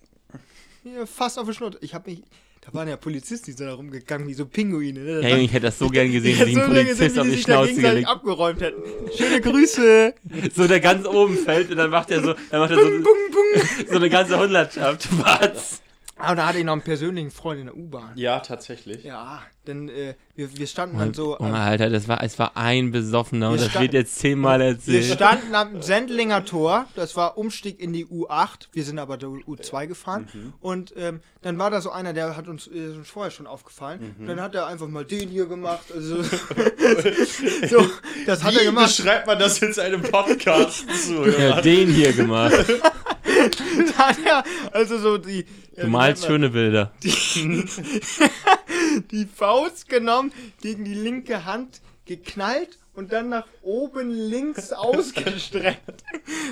[SPEAKER 2] Fast auf die Schnur. Ich habe mich. Da waren ja Polizisten, die sind da rumgegangen wie so Pinguine. Ne?
[SPEAKER 1] Ja, ich hätte das so gern gesehen,
[SPEAKER 2] Ich *laughs*
[SPEAKER 1] wie
[SPEAKER 2] hätte
[SPEAKER 1] ein
[SPEAKER 2] so
[SPEAKER 1] Polizist
[SPEAKER 2] gesehen,
[SPEAKER 1] auf die
[SPEAKER 2] da
[SPEAKER 1] Schnauze gelegt.
[SPEAKER 2] abgeräumt hätten. Schöne Grüße.
[SPEAKER 1] So der ganz oben fällt und dann macht er so, dann macht er so,
[SPEAKER 2] Bung, bung.
[SPEAKER 1] so eine ganze Hundertschaft. Was?
[SPEAKER 2] Ah, und da hatte ich noch einen persönlichen Freund in der U-Bahn.
[SPEAKER 3] Ja, tatsächlich.
[SPEAKER 2] Ja, denn äh, wir, wir standen dann so.
[SPEAKER 1] Junge,
[SPEAKER 2] Am,
[SPEAKER 1] Alter, das war, es war ein Besoffener und
[SPEAKER 2] Wir
[SPEAKER 1] das
[SPEAKER 2] sta-
[SPEAKER 1] wird jetzt zehnmal
[SPEAKER 2] wir
[SPEAKER 1] erzählt.
[SPEAKER 2] standen am Sendlinger Tor, das war Umstieg in die U8, wir sind aber der U2 gefahren.
[SPEAKER 1] Mhm.
[SPEAKER 2] Und ähm, dann war da so einer, der hat uns, äh, uns vorher schon aufgefallen.
[SPEAKER 1] Mhm.
[SPEAKER 2] Dann hat er einfach mal den hier gemacht. Also, *laughs* *laughs* so, das hat er
[SPEAKER 3] Wie
[SPEAKER 2] gemacht.
[SPEAKER 3] beschreibt man das jetzt einem Podcast *laughs* zu?
[SPEAKER 1] Ja, den hier gemacht. *laughs*
[SPEAKER 2] Er also so die.
[SPEAKER 1] Du malst schöne Bilder. *laughs*
[SPEAKER 2] die Faust genommen, gegen die linke Hand geknallt und dann nach oben links *laughs* ausgestreckt.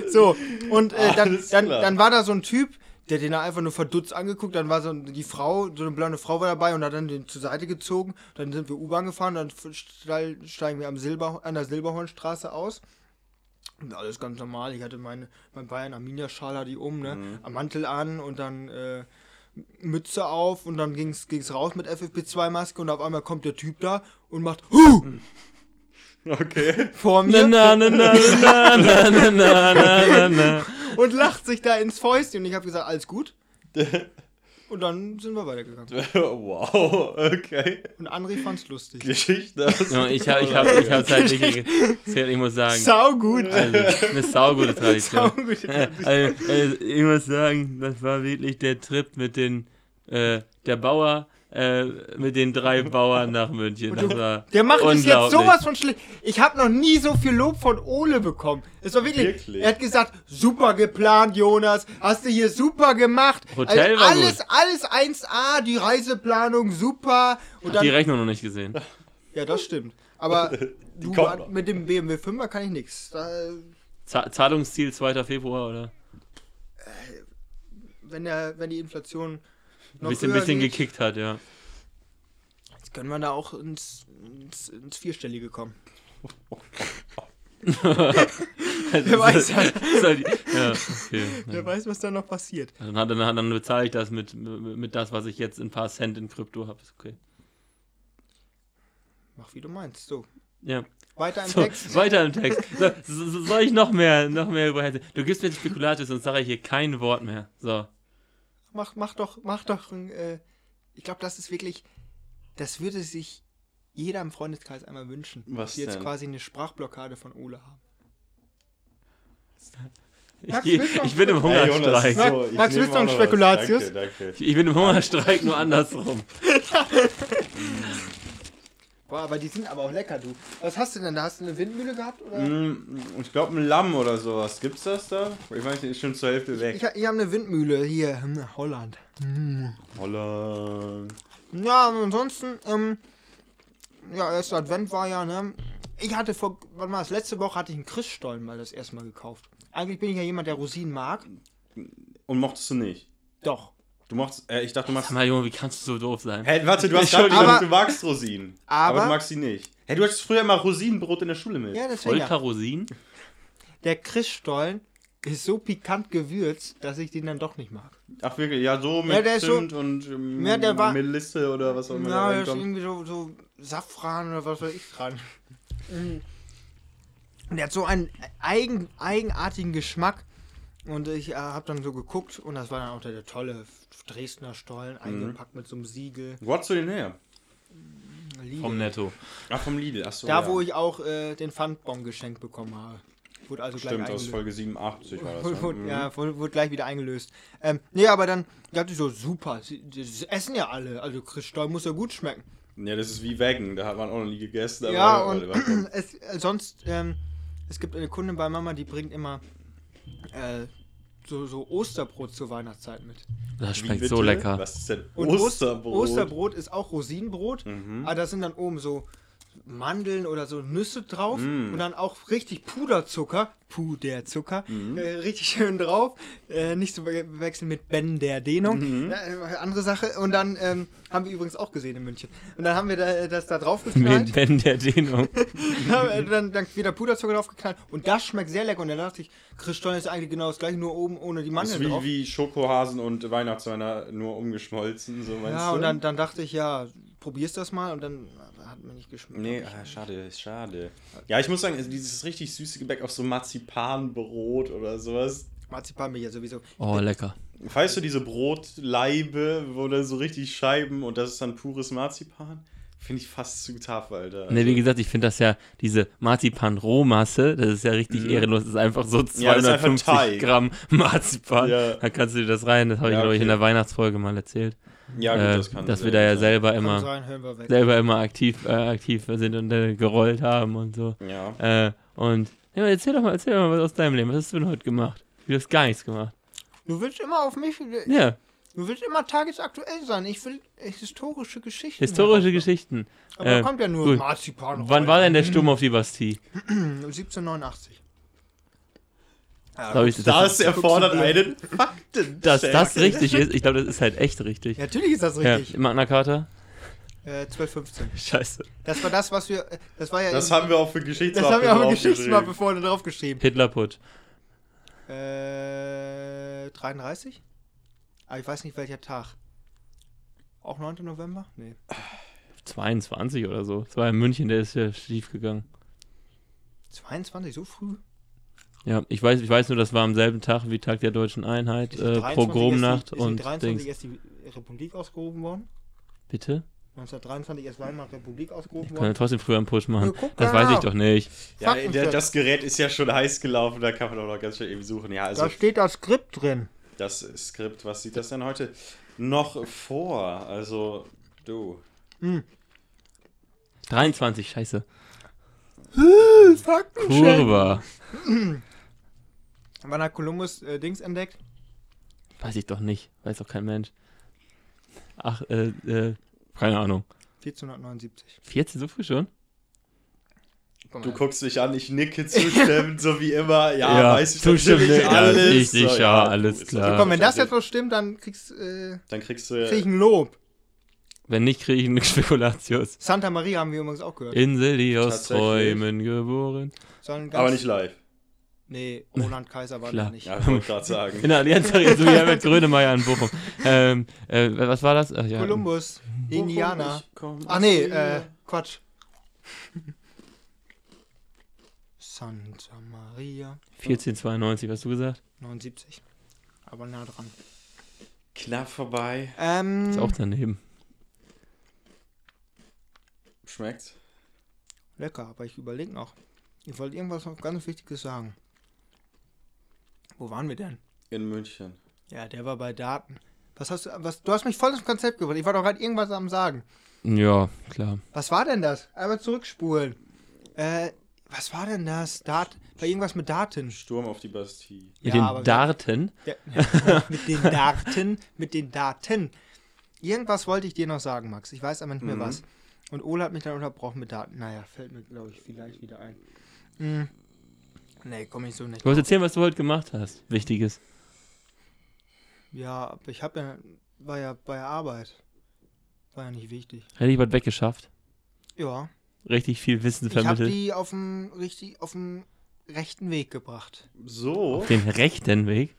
[SPEAKER 2] So, und äh, dann, dann, dann war da so ein Typ, der den da einfach nur verdutzt angeguckt, dann war so die Frau, so eine blonde Frau war dabei und hat dann den zur Seite gezogen, dann sind wir U-Bahn gefahren, dann ste- steigen wir am Silber, an der Silberhornstraße aus. Alles ganz normal. Ich hatte meine, mein Bayern Arminia-Schal hatte ich um, ne? Am Mantel an und dann äh, Mütze auf und dann ging's, ging's raus mit FFP2-Maske und auf einmal kommt der Typ da und macht Huh!
[SPEAKER 3] Okay.
[SPEAKER 2] vor mir
[SPEAKER 1] na, na, na, na, na, na, na, na, na, na.
[SPEAKER 2] und lacht sich da ins Fäustchen. Und ich habe gesagt, alles gut. *laughs* Und dann sind wir weitergegangen. *laughs*
[SPEAKER 3] wow, okay.
[SPEAKER 2] Und André fand's lustig.
[SPEAKER 3] Geschichte.
[SPEAKER 1] Ja, ich habe ich hab, ich hab's halt wirklich erzählt, ich muss sagen.
[SPEAKER 2] Sau gut.
[SPEAKER 1] Also, eine saugute Tradition.
[SPEAKER 2] Saugut.
[SPEAKER 1] Also, also, ich muss sagen, das war wirklich der Trip mit den, äh, der Bauer, äh, mit den drei Bauern nach München. Das war
[SPEAKER 2] Der macht es jetzt sowas von schlecht. Ich habe noch nie so viel Lob von Ole bekommen. Es war wirklich,
[SPEAKER 3] Wirklich?
[SPEAKER 2] Er hat gesagt, super geplant, Jonas. Hast du hier super gemacht.
[SPEAKER 1] Hotel
[SPEAKER 2] also
[SPEAKER 1] war
[SPEAKER 2] alles, alles 1A, die Reiseplanung super. Und dann,
[SPEAKER 1] Die Rechnung noch nicht gesehen.
[SPEAKER 2] ja, das stimmt. Aber *laughs* du, mit dem BMW 5er kann ich nichts.
[SPEAKER 1] Zahlungsziel 2. Februar, oder?
[SPEAKER 2] wenn, der, wenn die Inflation noch
[SPEAKER 1] bisschen, bisschen
[SPEAKER 2] geht,
[SPEAKER 1] gekickt hat, ja.
[SPEAKER 2] jetzt können wir da auch ins, ins, ins Vierstellige kommen. *laughs*
[SPEAKER 1] Wer
[SPEAKER 2] weiß ja.
[SPEAKER 1] ja, okay. *laughs*
[SPEAKER 2] Wer weiß, was da noch passiert.
[SPEAKER 1] Dann, hat- dann, dann bezahle ich das mit, mit, mit das, was ich jetzt in ein paar Cent in Krypto habe. Okay.
[SPEAKER 2] Mach wie du meinst. So,
[SPEAKER 1] Ja.
[SPEAKER 2] weiter im
[SPEAKER 1] So,
[SPEAKER 2] Text.
[SPEAKER 1] weiter im Text. So, so, so, soll ich noch mehr, noch mehr über? Du gibst mir jetzt Spekulatius und sage ich hier kein Wort mehr. So.
[SPEAKER 2] Mach, mach doch, mach doch ein, äh, ich glaube, das ist wirklich, das würde sich jeder im Freundeskreis einmal wünschen.
[SPEAKER 3] Was
[SPEAKER 2] dass wir jetzt
[SPEAKER 3] denn?
[SPEAKER 2] quasi eine Sprachblockade von Ole haben.
[SPEAKER 1] Ich,
[SPEAKER 2] Max,
[SPEAKER 1] bin im? Hungerstreik.
[SPEAKER 2] Max,
[SPEAKER 3] ich
[SPEAKER 2] Max,
[SPEAKER 3] nehme
[SPEAKER 2] willst du noch einen
[SPEAKER 3] was.
[SPEAKER 2] Spekulatius?
[SPEAKER 3] Danke, danke.
[SPEAKER 1] Ich bin im Hungerstreik, nur andersrum. *laughs*
[SPEAKER 2] Boah, aber die sind aber auch lecker, du. Was hast du denn da? Hast du eine Windmühle gehabt? Oder?
[SPEAKER 3] Mm, Ich glaube ein Lamm oder sowas. Gibt's das da? Ich weiß nicht, ist schon zur Hälfte weg.
[SPEAKER 2] Ich, ich habe eine Windmühle hier, hm, Holland.
[SPEAKER 3] Holland.
[SPEAKER 2] Ja, ansonsten, ähm, ja, erster Advent war ja, ne? Ich hatte vor, warte mal, das letzte Woche hatte ich einen Christstollen mal das erste Mal gekauft. Eigentlich bin ich ja jemand, der Rosinen mag.
[SPEAKER 3] Und mochtest du nicht?
[SPEAKER 2] Doch.
[SPEAKER 3] Du mochtest, äh, ich dachte, du machst.
[SPEAKER 1] Sag mal, Junge, wie kannst du so doof sein?
[SPEAKER 3] Hä, warte, du hast gerade gesagt, du magst Rosinen. Aber,
[SPEAKER 2] Aber-
[SPEAKER 3] du magst sie nicht. Hä, du hattest früher immer Rosinenbrot in der Schule mit.
[SPEAKER 2] Ja, deswegen.
[SPEAKER 1] Volker
[SPEAKER 2] Ja.
[SPEAKER 1] Rosin?
[SPEAKER 2] Der Christstollen ist so pikant gewürzt, dass ich den dann doch nicht mag.
[SPEAKER 3] Ach wirklich, ja, so mit
[SPEAKER 2] Ja, der ist so-
[SPEAKER 3] Zimt und ähm,
[SPEAKER 2] Ja, der war-
[SPEAKER 3] Melisse oder was auch immer
[SPEAKER 2] Ja, da ist irgendwie so, so Safran oder was weiß ich dran. Und der hat so einen eigen, eigenartigen Geschmack. Und ich äh, habe dann so geguckt und das war dann auch der, der tolle Dresdner Stollen, eingepackt mit so einem Siegel.
[SPEAKER 3] Wo hast du den her?
[SPEAKER 2] Lidl.
[SPEAKER 1] Vom Netto.
[SPEAKER 3] Ach, vom Lidl. Achso,
[SPEAKER 2] Da,
[SPEAKER 3] ja.
[SPEAKER 2] wo ich auch äh, den Pfandbon geschenkt bekommen habe. Wurde also
[SPEAKER 3] Stimmt,
[SPEAKER 2] gleich
[SPEAKER 3] aus
[SPEAKER 2] eingelöst.
[SPEAKER 3] Folge 87 war das. *laughs*
[SPEAKER 2] Wurde,
[SPEAKER 3] ne?
[SPEAKER 2] wurde,
[SPEAKER 3] Mhm.
[SPEAKER 2] ja, wurde, wurde gleich wieder eingelöst. Ähm, nee, aber dann dachte ich so, super, sie, das essen ja alle. Also Christstollen muss ja gut schmecken.
[SPEAKER 3] Ja, das ist wie Vegan, da hat man auch noch nie gegessen. aber-
[SPEAKER 2] Ja, und *clears throat* es, äh, sonst, ähm, es gibt eine Kundin bei Mama, die bringt immer äh, so, so Osterbrot zur Weihnachtszeit mit.
[SPEAKER 1] Das schmeckt so lecker.
[SPEAKER 3] Was ist denn
[SPEAKER 2] Und Ost-
[SPEAKER 3] Osterbrot?
[SPEAKER 2] Osterbrot ist auch Rosinenbrot,
[SPEAKER 3] Mhm.
[SPEAKER 2] aber da sind dann oben so Mandeln oder so Nüsse drauf
[SPEAKER 3] Mm.
[SPEAKER 2] und dann auch richtig Puderzucker, Puderzucker,
[SPEAKER 3] Mhm.
[SPEAKER 2] äh, richtig schön drauf. Äh, nicht zu be- wechseln mit Ben der Dehnung.
[SPEAKER 3] Mhm.
[SPEAKER 2] Äh, andere Sache. Und dann ähm, haben wir übrigens auch gesehen in München. Und dann haben wir da, das da drauf *laughs*
[SPEAKER 1] Mit
[SPEAKER 2] geknallt.
[SPEAKER 1] Ben der Dehnung. *laughs*
[SPEAKER 2] wir dann, dann wieder Puderzucker drauf geknallt. Und das schmeckt sehr lecker. Und dann dachte ich, Christstollen ist eigentlich genau das gleiche, nur oben ohne die
[SPEAKER 3] Das
[SPEAKER 2] Mandeln
[SPEAKER 3] ist wie,
[SPEAKER 2] drauf.
[SPEAKER 3] wie Schokohasen und Weihnachtsweiner nur umgeschmolzen, so meinst
[SPEAKER 2] ja,
[SPEAKER 3] du?
[SPEAKER 2] und dann, dann dachte ich, ja, probier's das mal. Und dann hat mir nicht geschmeckt.
[SPEAKER 3] Nee, ah, schade, ist schade. Ja, ich muss sagen, also dieses richtig süße Gebäck auf so Marzipanbrot oder sowas.
[SPEAKER 2] Marzipan bin ich ja sowieso.
[SPEAKER 1] Oh, lecker.
[SPEAKER 3] Weißt du, diese Brotleibe, wo da so richtig Scheiben und das ist dann pures Marzipan? Finde ich fast zu tough, Alter.
[SPEAKER 1] Ne, wie gesagt, ich finde das ja, diese Marzipan-Rohmasse, das ist ja richtig
[SPEAKER 3] Mhm.
[SPEAKER 1] ehrenlos. Das ist einfach so
[SPEAKER 3] Ja, das ist einfach
[SPEAKER 1] 250. Gramm Marzipan.
[SPEAKER 3] Ja.
[SPEAKER 1] Da kannst du dir das rein. Das habe ich,
[SPEAKER 3] Ja,
[SPEAKER 1] glaube ich, in
[SPEAKER 3] okay.
[SPEAKER 1] der Weihnachtsfolge mal erzählt.
[SPEAKER 3] Ja, gut,
[SPEAKER 1] äh,
[SPEAKER 3] das kann
[SPEAKER 1] dass wir da ja
[SPEAKER 3] sein.
[SPEAKER 1] selber immer,
[SPEAKER 2] weg.
[SPEAKER 1] selber immer aktiv, äh, aktiv sind und äh, gerollt haben und so.
[SPEAKER 3] Ja.
[SPEAKER 1] Äh, und ja, erzähl doch mal, erzähl doch mal was aus deinem Leben. Was hast du denn heute gemacht? Du hast gar nichts gemacht.
[SPEAKER 2] Du willst immer auf mich,
[SPEAKER 1] Ja,
[SPEAKER 2] du willst immer tagesaktuell sein. Ich will äh, historische Geschichten.
[SPEAKER 1] historische
[SPEAKER 2] haben.
[SPEAKER 1] Geschichten.
[SPEAKER 2] Aber
[SPEAKER 1] Äh,
[SPEAKER 2] da kommt ja nur
[SPEAKER 1] gut.
[SPEAKER 2] Marzipan.
[SPEAKER 1] Wann war denn der Sturm auf die Bastille? *clears throat*
[SPEAKER 2] 1789. Ja,
[SPEAKER 1] Glaub ich,
[SPEAKER 3] Das
[SPEAKER 1] das,
[SPEAKER 3] erfordert einen Fakten.
[SPEAKER 1] dass das richtig ist, ich glaube, das ist halt echt richtig.
[SPEAKER 2] Ja, Natürlich ist das
[SPEAKER 1] Ja,
[SPEAKER 2] richtig.
[SPEAKER 1] Magna Carta?
[SPEAKER 2] Äh, 1215.
[SPEAKER 1] Scheiße.
[SPEAKER 2] Das war das, was wir. äh, Das war ja.
[SPEAKER 3] Das haben wir auch für
[SPEAKER 2] das
[SPEAKER 3] Geschichtsmappe
[SPEAKER 2] haben wir auch
[SPEAKER 3] draufgeschrieben.
[SPEAKER 2] Geschichtsmappe vorne draufgeschrieben.
[SPEAKER 1] Hitlerputsch.
[SPEAKER 2] Äh, 33? Aber ich weiß nicht welcher Tag. Auch 9. November? Nee.
[SPEAKER 1] 22 oder so. Das war in München, der ist ja schief gegangen.
[SPEAKER 2] 22, so früh?
[SPEAKER 1] Ja, ich weiß, ich weiß nur, das war am selben Tag wie Tag der Deutschen Einheit,
[SPEAKER 2] Ist
[SPEAKER 1] äh,
[SPEAKER 2] 23
[SPEAKER 1] Pogromnacht
[SPEAKER 2] erst die, ist
[SPEAKER 1] und
[SPEAKER 2] die 23
[SPEAKER 1] Dings.
[SPEAKER 2] erst die Republik ausgerufen worden?
[SPEAKER 1] Bitte?
[SPEAKER 2] 1923 erst Weimarer Republik ausgerufen
[SPEAKER 1] Ich kann ja
[SPEAKER 2] worden?
[SPEAKER 1] trotzdem früher einen Push machen.
[SPEAKER 2] Ja, guck
[SPEAKER 1] Das weiß ich doch nicht.
[SPEAKER 3] Ja, der, das Gerät ist ja schon heiß gelaufen, da kann man doch noch ganz schnell eben suchen. Ja, also
[SPEAKER 2] da steht das Skript drin.
[SPEAKER 3] das Skript, was sieht das denn heute noch vor? Also, du.
[SPEAKER 1] 23, scheiße.
[SPEAKER 2] Faktencheck.
[SPEAKER 1] Kurva.
[SPEAKER 2] Wann hat Kolumbus äh, Dings entdeckt?
[SPEAKER 1] Weiß ich doch nicht. Weiß doch kein Mensch. Ach, äh, äh, keine Ahnung.
[SPEAKER 2] 1479.
[SPEAKER 1] 14 so früh schon?
[SPEAKER 3] Du guckst mich an, ich nicke zustimmend, so wie immer. Ja,
[SPEAKER 1] Ja,
[SPEAKER 3] weiß ich
[SPEAKER 1] zustimmen,
[SPEAKER 3] natürlich
[SPEAKER 1] ja,
[SPEAKER 3] alles.
[SPEAKER 1] richtig,
[SPEAKER 3] So,
[SPEAKER 1] ja,
[SPEAKER 3] du,
[SPEAKER 1] alles klar.
[SPEAKER 3] doch
[SPEAKER 2] Komm, wenn das jetzt so stimmt, dann kriegst, äh,
[SPEAKER 3] Dann kriegst du.
[SPEAKER 2] krieg ich ein Lob.
[SPEAKER 1] Wenn nicht, kriege ich einen *laughs* Spekulatius.
[SPEAKER 2] Santa Maria haben wir übrigens auch gehört.
[SPEAKER 1] Insel, die aus. Träumen geboren.
[SPEAKER 3] Aber nicht live.
[SPEAKER 2] Nee, Roland Kaiser war da nicht.
[SPEAKER 3] Ja, ich wollte gerade sagen.
[SPEAKER 1] In der Allianz Arena, so wie Herbert Grönemeyer in Bochum. Ähm, äh, was war das? Ach, ja.
[SPEAKER 2] Kolumbus, Indianer.
[SPEAKER 3] Ich komm
[SPEAKER 2] Ach nee,
[SPEAKER 3] aus
[SPEAKER 2] äh. Quatsch. Santa Maria
[SPEAKER 1] 1492, hast du gesagt?
[SPEAKER 2] 79. Aber nah dran.
[SPEAKER 3] Knapp vorbei.
[SPEAKER 2] Ähm,
[SPEAKER 1] Ist auch daneben.
[SPEAKER 3] Schmeckt's?
[SPEAKER 2] lecker, aber ich überlege noch. Ich wollte irgendwas noch ganz Wichtiges sagen. Wo waren wir denn?
[SPEAKER 3] In München.
[SPEAKER 2] Ja, der war bei Daten. Was hast du, was, du hast mich voll ins Konzept gebracht. Ich war doch gerade irgendwas am Sagen.
[SPEAKER 1] Ja, klar.
[SPEAKER 2] Was war denn das? Einmal zurückspulen. Äh, was war denn das? Dat war irgendwas mit Daten.
[SPEAKER 3] Sturm auf die Bastille.
[SPEAKER 1] Mit
[SPEAKER 2] Ja,
[SPEAKER 1] den Darten. *laughs*
[SPEAKER 2] Ja, mit den Daten, mit den Daten. Irgendwas wollte ich dir noch sagen, Max. Ich weiß aber nicht mehr
[SPEAKER 3] Mhm.
[SPEAKER 2] was. Und Ole hat mich dann unterbrochen mit Daten. Naja, fällt mir, glaube ich, vielleicht wieder ein. Hm. Nee, komme ich so nicht.
[SPEAKER 1] Du wolltest erzählen, was du heute gemacht hast. Wichtiges.
[SPEAKER 2] Ja, ich habe ja, war ja bei der Arbeit. War ja nicht wichtig.
[SPEAKER 1] Hätte ich was weggeschafft.
[SPEAKER 2] Ja,
[SPEAKER 1] Richtig viel Wissen
[SPEAKER 2] ich habe
[SPEAKER 1] vermittelt.
[SPEAKER 2] die auf dem richtig, auf dem rechten Weg gebracht.
[SPEAKER 3] So.
[SPEAKER 1] Auf den rechten Weg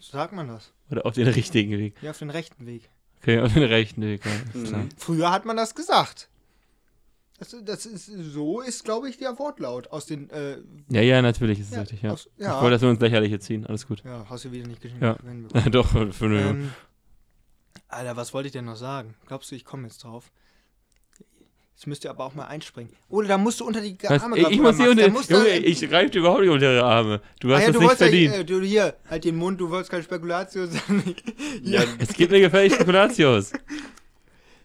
[SPEAKER 2] So sagt man das.
[SPEAKER 1] oder auf den richtigen Weg?
[SPEAKER 2] Ja, auf den rechten Weg.
[SPEAKER 1] Okay, auf den rechten Weg. Ja,
[SPEAKER 3] Mhm.
[SPEAKER 2] Früher hat man das gesagt. Das, das ist, so ist, glaube ich, der Wortlaut aus den, äh,
[SPEAKER 1] ja, ja, natürlich ist es
[SPEAKER 2] Ja,
[SPEAKER 1] richtig. Ja.
[SPEAKER 2] aus-
[SPEAKER 1] Ich
[SPEAKER 2] ja.
[SPEAKER 1] wollte, dass wir uns lächerliche ziehen. Alles gut.
[SPEAKER 2] ja, hast du wieder nicht geschrieben.
[SPEAKER 1] Ja. *laughs* Doch, für eine.
[SPEAKER 2] Ähm, Alter, was wollte ich denn noch sagen? Glaubst du, ich komme jetzt drauf? Jetzt müsst ihr aber auch mal einspringen. Oder da musst du unter die
[SPEAKER 1] Was?
[SPEAKER 2] Arme
[SPEAKER 1] Ich, ich muss hier unter, Junge, ich greife dir überhaupt nicht unter ihre Arme. Du
[SPEAKER 2] Ah
[SPEAKER 1] hast
[SPEAKER 2] ja,
[SPEAKER 1] das
[SPEAKER 2] du
[SPEAKER 1] nicht verdient.
[SPEAKER 2] äh, du hier, halt den Mund, du wolltest keine Spekulation sagen. *laughs*
[SPEAKER 3] Ja,
[SPEAKER 1] Es gibt mir gefällig Spekulatius. *laughs*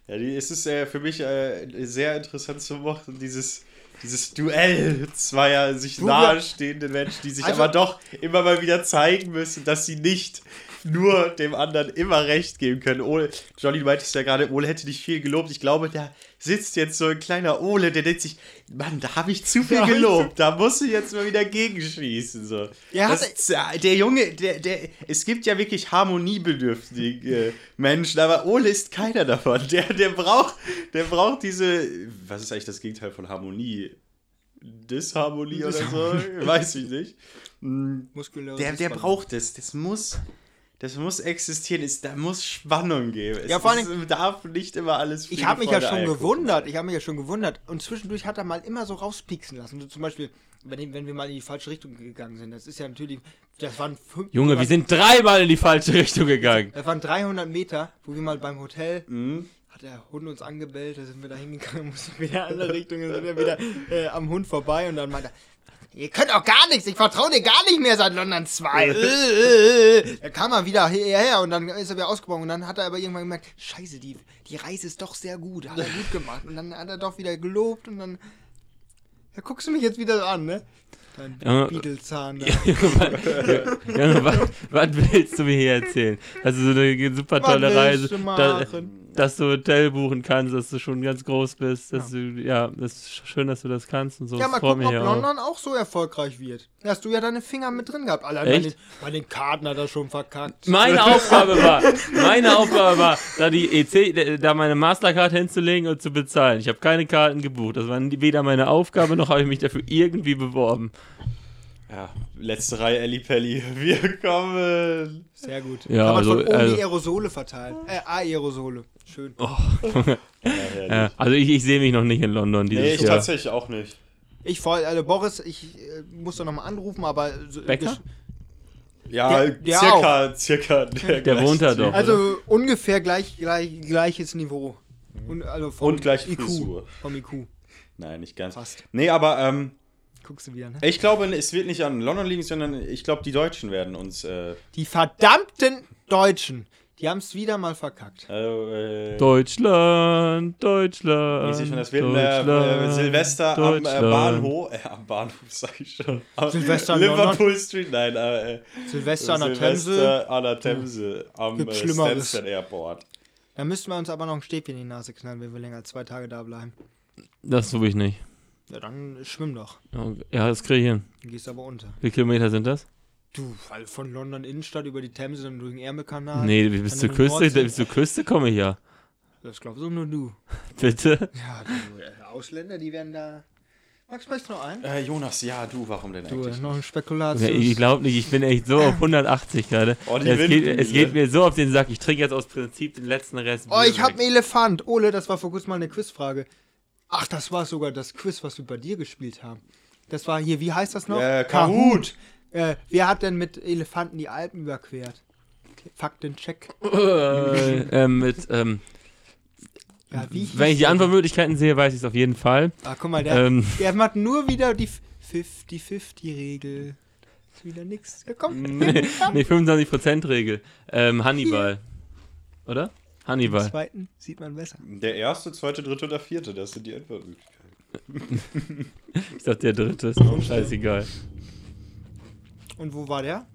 [SPEAKER 3] ja die, es ist äh, für mich äh, sehr interessant zu machen, dieses, dieses Duell zweier sich nahestehenden Menschen, die sich
[SPEAKER 2] Also-
[SPEAKER 3] aber doch immer mal wieder zeigen müssen, dass sie nicht nur dem anderen immer recht geben können. Ole, Johnny, du meintest ja gerade, Ole hätte dich viel gelobt. Ich glaube, da sitzt jetzt so ein kleiner Ole, der denkt sich, Mann, da habe ich zu viel gelobt. Da muss ich jetzt mal wieder gegenschießen. So.
[SPEAKER 2] Ja,
[SPEAKER 3] das, ist- ja, der Junge, der, der, es gibt ja wirklich harmoniebedürftige Menschen, aber Ole ist keiner davon. Der, der braucht, der braucht diese, was ist eigentlich das Gegenteil von Harmonie? Disharmonie oder so? Weiß ich nicht. Mm,
[SPEAKER 2] Muskulöse
[SPEAKER 3] Der, der braucht das. Das muss, das muss existieren. Es, da muss Spannung geben. Es,
[SPEAKER 2] Ja, vor allem-
[SPEAKER 3] es darf nicht immer alles
[SPEAKER 2] Ich habe mich ja schon
[SPEAKER 3] Eierkuchen
[SPEAKER 2] gewundert. Ich habe mich ja schon gewundert. Und zwischendurch hat er mal immer so rauspieksen lassen. So zum Beispiel, wenn, wenn wir mal in die falsche Richtung gegangen sind. Das ist ja natürlich, das waren fünf,
[SPEAKER 1] Junge, wir sind dreimal in die falsche Richtung gegangen.
[SPEAKER 2] Das waren 300 Meter, wo wir mal beim Hotel
[SPEAKER 3] Mhm.
[SPEAKER 2] hat der Hund uns angebellt, da sind wir da hingegangen, *laughs* mussten wieder in eine andere Richtung, dann sind wir wieder äh, am Hund vorbei und dann meinte er, ihr könnt auch gar nichts, ich vertraue dir gar nicht mehr seit London 2. *laughs* Äh, äh, äh. Da kam er wieder hierher und dann ist er wieder ausgebrochen und dann hat er aber irgendwann gemerkt, scheiße, die, die Reise ist doch sehr gut, hat er gut gemacht und dann hat er doch wieder gelobt und dann, ja, guckst du mich jetzt wieder so an, ne? Dein
[SPEAKER 1] Ja,
[SPEAKER 2] Beetlezahn *laughs* da.
[SPEAKER 1] Junge, was, *laughs* was willst du mir hier erzählen? Also so eine super tolle Reise, da, dass du Hotel buchen kannst, dass du schon ganz groß bist, dass du, ja, das ist schön, dass du das kannst und so.
[SPEAKER 2] Ja, mal gucken, ob
[SPEAKER 1] ja auch.
[SPEAKER 2] London auch so erfolgreich wird. Da hast du ja deine Finger mit drin gehabt. Allein bei
[SPEAKER 1] Echt?
[SPEAKER 2] den, bei den Karten hat er schon verkackt.
[SPEAKER 1] Meine *laughs* Aufgabe war, meine Aufgabe war, da die EC, da meine Mastercard hinzulegen und zu bezahlen. Ich habe keine Karten gebucht. Das war weder meine Aufgabe, noch habe ich mich dafür irgendwie beworben.
[SPEAKER 3] Ja, letzte Reihe, Elli Pelli. *laughs* Wir kommen.
[SPEAKER 2] Sehr gut.
[SPEAKER 1] Ja,
[SPEAKER 2] Kann man
[SPEAKER 1] also-
[SPEAKER 2] von oben
[SPEAKER 1] also-
[SPEAKER 2] die Aerosole verteilen. Äh, Aerosole. Schön.
[SPEAKER 3] Herrlich. *laughs*
[SPEAKER 1] Ja, also ich, ich sehe mich noch nicht in London dieses
[SPEAKER 3] nee, ich
[SPEAKER 1] Jahr.
[SPEAKER 3] tatsächlich auch nicht.
[SPEAKER 2] Ich voll, also Boris, ich äh, muss da nochmal anrufen, aber. So,
[SPEAKER 1] Becker?
[SPEAKER 3] Ja,
[SPEAKER 2] Der- der
[SPEAKER 3] circa, circa. Der,
[SPEAKER 1] Der wohnt da doch.
[SPEAKER 2] Also ungefähr gleich, gleich, gleiches Niveau. Und, also vom
[SPEAKER 3] Und gleich
[SPEAKER 2] IQ.
[SPEAKER 3] Frisur.
[SPEAKER 2] Vom IQ.
[SPEAKER 3] Nein, nicht ganz.
[SPEAKER 2] Fast.
[SPEAKER 3] Nee, aber ähm,
[SPEAKER 2] Guckst du wieder, ne?
[SPEAKER 3] ich glaube, es wird nicht an London liegen, sondern ich glaube, die Deutschen werden uns. Äh,
[SPEAKER 2] Die verdammten Deutschen, die haben es wieder mal verkackt.
[SPEAKER 3] also, äh,
[SPEAKER 1] Deutschland, Deutschland.
[SPEAKER 3] Wie sich das wird äh, äh, Silvester am äh. Bahnhof, äh, am Bahnhof sag ich schon. Am
[SPEAKER 2] Silvester
[SPEAKER 3] Liverpool Street, nein, äh,
[SPEAKER 2] Silvester an der Themse.
[SPEAKER 3] Silvester an der Themse am äh. Stansted Airport.
[SPEAKER 2] Da müssten wir uns aber noch ein Stäbchen in die Nase knallen, wenn wir länger als zwei Tage da bleiben.
[SPEAKER 1] Das tue ich nicht.
[SPEAKER 2] Ja, dann schwimm doch.
[SPEAKER 1] Ja, das kriege ich hin.
[SPEAKER 2] Dann gehst du aber unter.
[SPEAKER 1] Wie viele Kilometer sind das?
[SPEAKER 2] Du, weil von London Innenstadt über die Themse, dann durch den Ärmelkanal.
[SPEAKER 1] Nee, bis zur Küste,
[SPEAKER 2] Nordsee.
[SPEAKER 1] bis zur Küste komme ich ja.
[SPEAKER 2] Das glaubst du nur du. *laughs*
[SPEAKER 1] Bitte?
[SPEAKER 2] Ja, du, äh, Ausländer, die werden da. Max, möchtest du noch einen?
[SPEAKER 3] Äh, Jonas, ja, du, warum denn
[SPEAKER 2] Du,
[SPEAKER 3] eigentlich?
[SPEAKER 2] äh, noch ein
[SPEAKER 1] Ja,
[SPEAKER 2] Spekulatius.
[SPEAKER 1] ich glaube nicht, ich bin echt so auf *laughs* 180 gerade.
[SPEAKER 3] Oh, die
[SPEAKER 1] es, geht, es geht mir so auf den Sack. Ich trinke jetzt aus Prinzip den letzten Rest.
[SPEAKER 2] Oh,
[SPEAKER 1] Bier
[SPEAKER 2] ich hab
[SPEAKER 1] weg.
[SPEAKER 2] einen Elefant. Ole, das war vor kurzem mal eine Quizfrage. Ach, das war sogar das Quiz, was wir bei dir gespielt haben. Das war hier, wie heißt das noch?
[SPEAKER 3] Äh, Kahoot.
[SPEAKER 2] Äh, wer hat denn mit Elefanten die Alpen überquert? Faktencheck. *laughs*
[SPEAKER 1] Äh, ähm, mit, ähm,
[SPEAKER 2] Ja,
[SPEAKER 1] wenn ich die? Antwortmöglichkeiten sehe, weiß ich es auf jeden Fall.
[SPEAKER 2] Ah, guck mal, der,
[SPEAKER 1] Ähm,
[SPEAKER 2] der macht nur wieder die 50-50-Regel. Ist wieder nix. Ja, komm. *laughs*
[SPEAKER 1] nee, nee 25%-Regel. Ähm, Hannibal. Oder? Hannibal.
[SPEAKER 2] zweiten sieht man besser.
[SPEAKER 3] Der erste, zweite, dritte oder vierte, das sind die Antwortmöglichkeiten. *laughs*
[SPEAKER 1] Ich dachte, der dritte ist auch scheißegal.
[SPEAKER 2] Und wo war der?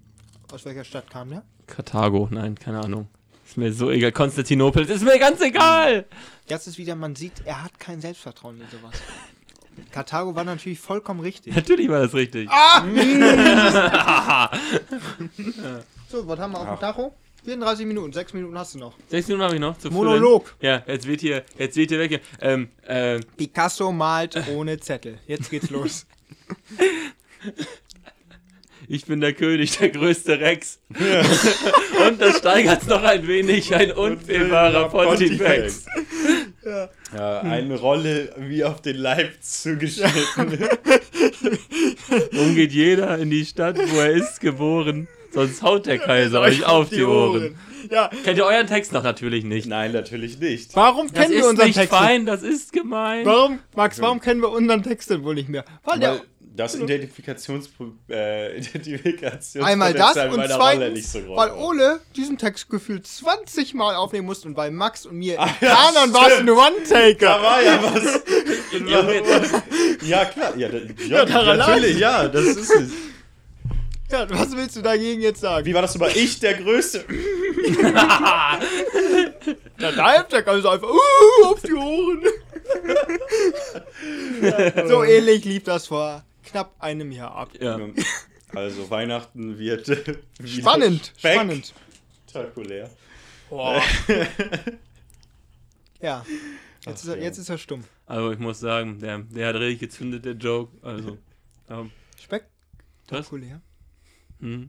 [SPEAKER 2] Aus welcher Stadt kam der?
[SPEAKER 1] Karthago, nein, keine Ahnung. Ist mir so egal. Konstantinopel, ist mir ganz egal.
[SPEAKER 2] Jetzt ist wieder, man sieht, er hat kein Selbstvertrauen in sowas. Karthago war natürlich vollkommen richtig.
[SPEAKER 1] Natürlich war das richtig. *laughs*
[SPEAKER 2] So, was haben wir auf dem Tacho? 34 Minuten, 6 Minuten hast du noch.
[SPEAKER 1] Sechs Minuten habe ich noch. Zu
[SPEAKER 2] Monolog.
[SPEAKER 1] füllen. Ja, jetzt wird hier, jetzt wird hier weg. hier. Ähm, ähm,
[SPEAKER 2] Picasso malt ohne Zettel. Jetzt geht's los.
[SPEAKER 1] ich bin der König, der größte Rex. *laughs* Und das steigert noch ein wenig, ein unfehlbarer Pontifex.
[SPEAKER 3] Ja, eine Rolle wie auf den Leib zugeschnitten. *laughs*
[SPEAKER 1] Nun geht jeder in die Stadt, wo er ist, geboren. Sonst haut der *laughs* Kaiser euch auf die Ohren.
[SPEAKER 2] Ja,
[SPEAKER 1] Kennt ihr euren Text noch natürlich nicht?
[SPEAKER 3] Nein, natürlich nicht.
[SPEAKER 2] warum
[SPEAKER 1] Das
[SPEAKER 2] kennen wir
[SPEAKER 1] ist
[SPEAKER 2] unseren
[SPEAKER 1] nicht
[SPEAKER 2] Text?
[SPEAKER 1] fein, das ist gemein.
[SPEAKER 2] Warum, Max, warum kennen wir unseren Text denn wohl nicht mehr? Weil
[SPEAKER 3] Weil das Identifikations äh, Identifikationspotenzial
[SPEAKER 2] einmal das
[SPEAKER 3] meiner
[SPEAKER 2] und zweitens,
[SPEAKER 3] nicht so groß
[SPEAKER 2] weil. Ole diesen Text gefühlt 20 Mal aufnehmen musste und bei Max und mir *laughs*
[SPEAKER 3] Ah, ja,
[SPEAKER 2] Kanon war es ein
[SPEAKER 3] Da
[SPEAKER 2] One-Taker.
[SPEAKER 3] war ja *laughs* was. ja, klar. Ja, da, ja,
[SPEAKER 2] daran
[SPEAKER 3] natürlich, ja, das ist es.
[SPEAKER 2] Ja, was willst du dagegen jetzt sagen?
[SPEAKER 3] Wie war das nochmal? Ich, der Größte. *laughs*
[SPEAKER 2] Der Halbtag also einfach uh, auf die Ohren. so ähnlich lief das vor knapp einem Jahr ab.
[SPEAKER 1] Ja.
[SPEAKER 3] Also, Weihnachten wird *laughs* wieder
[SPEAKER 2] Spannend, spannend.
[SPEAKER 3] spektakulär. *laughs*
[SPEAKER 2] Ja. Jetzt, ist er,
[SPEAKER 3] ja.
[SPEAKER 2] jetzt ist er stumm.
[SPEAKER 1] Also ich muss sagen, der, der hat richtig gezündet, der Joke. Also, ähm, was? Hm.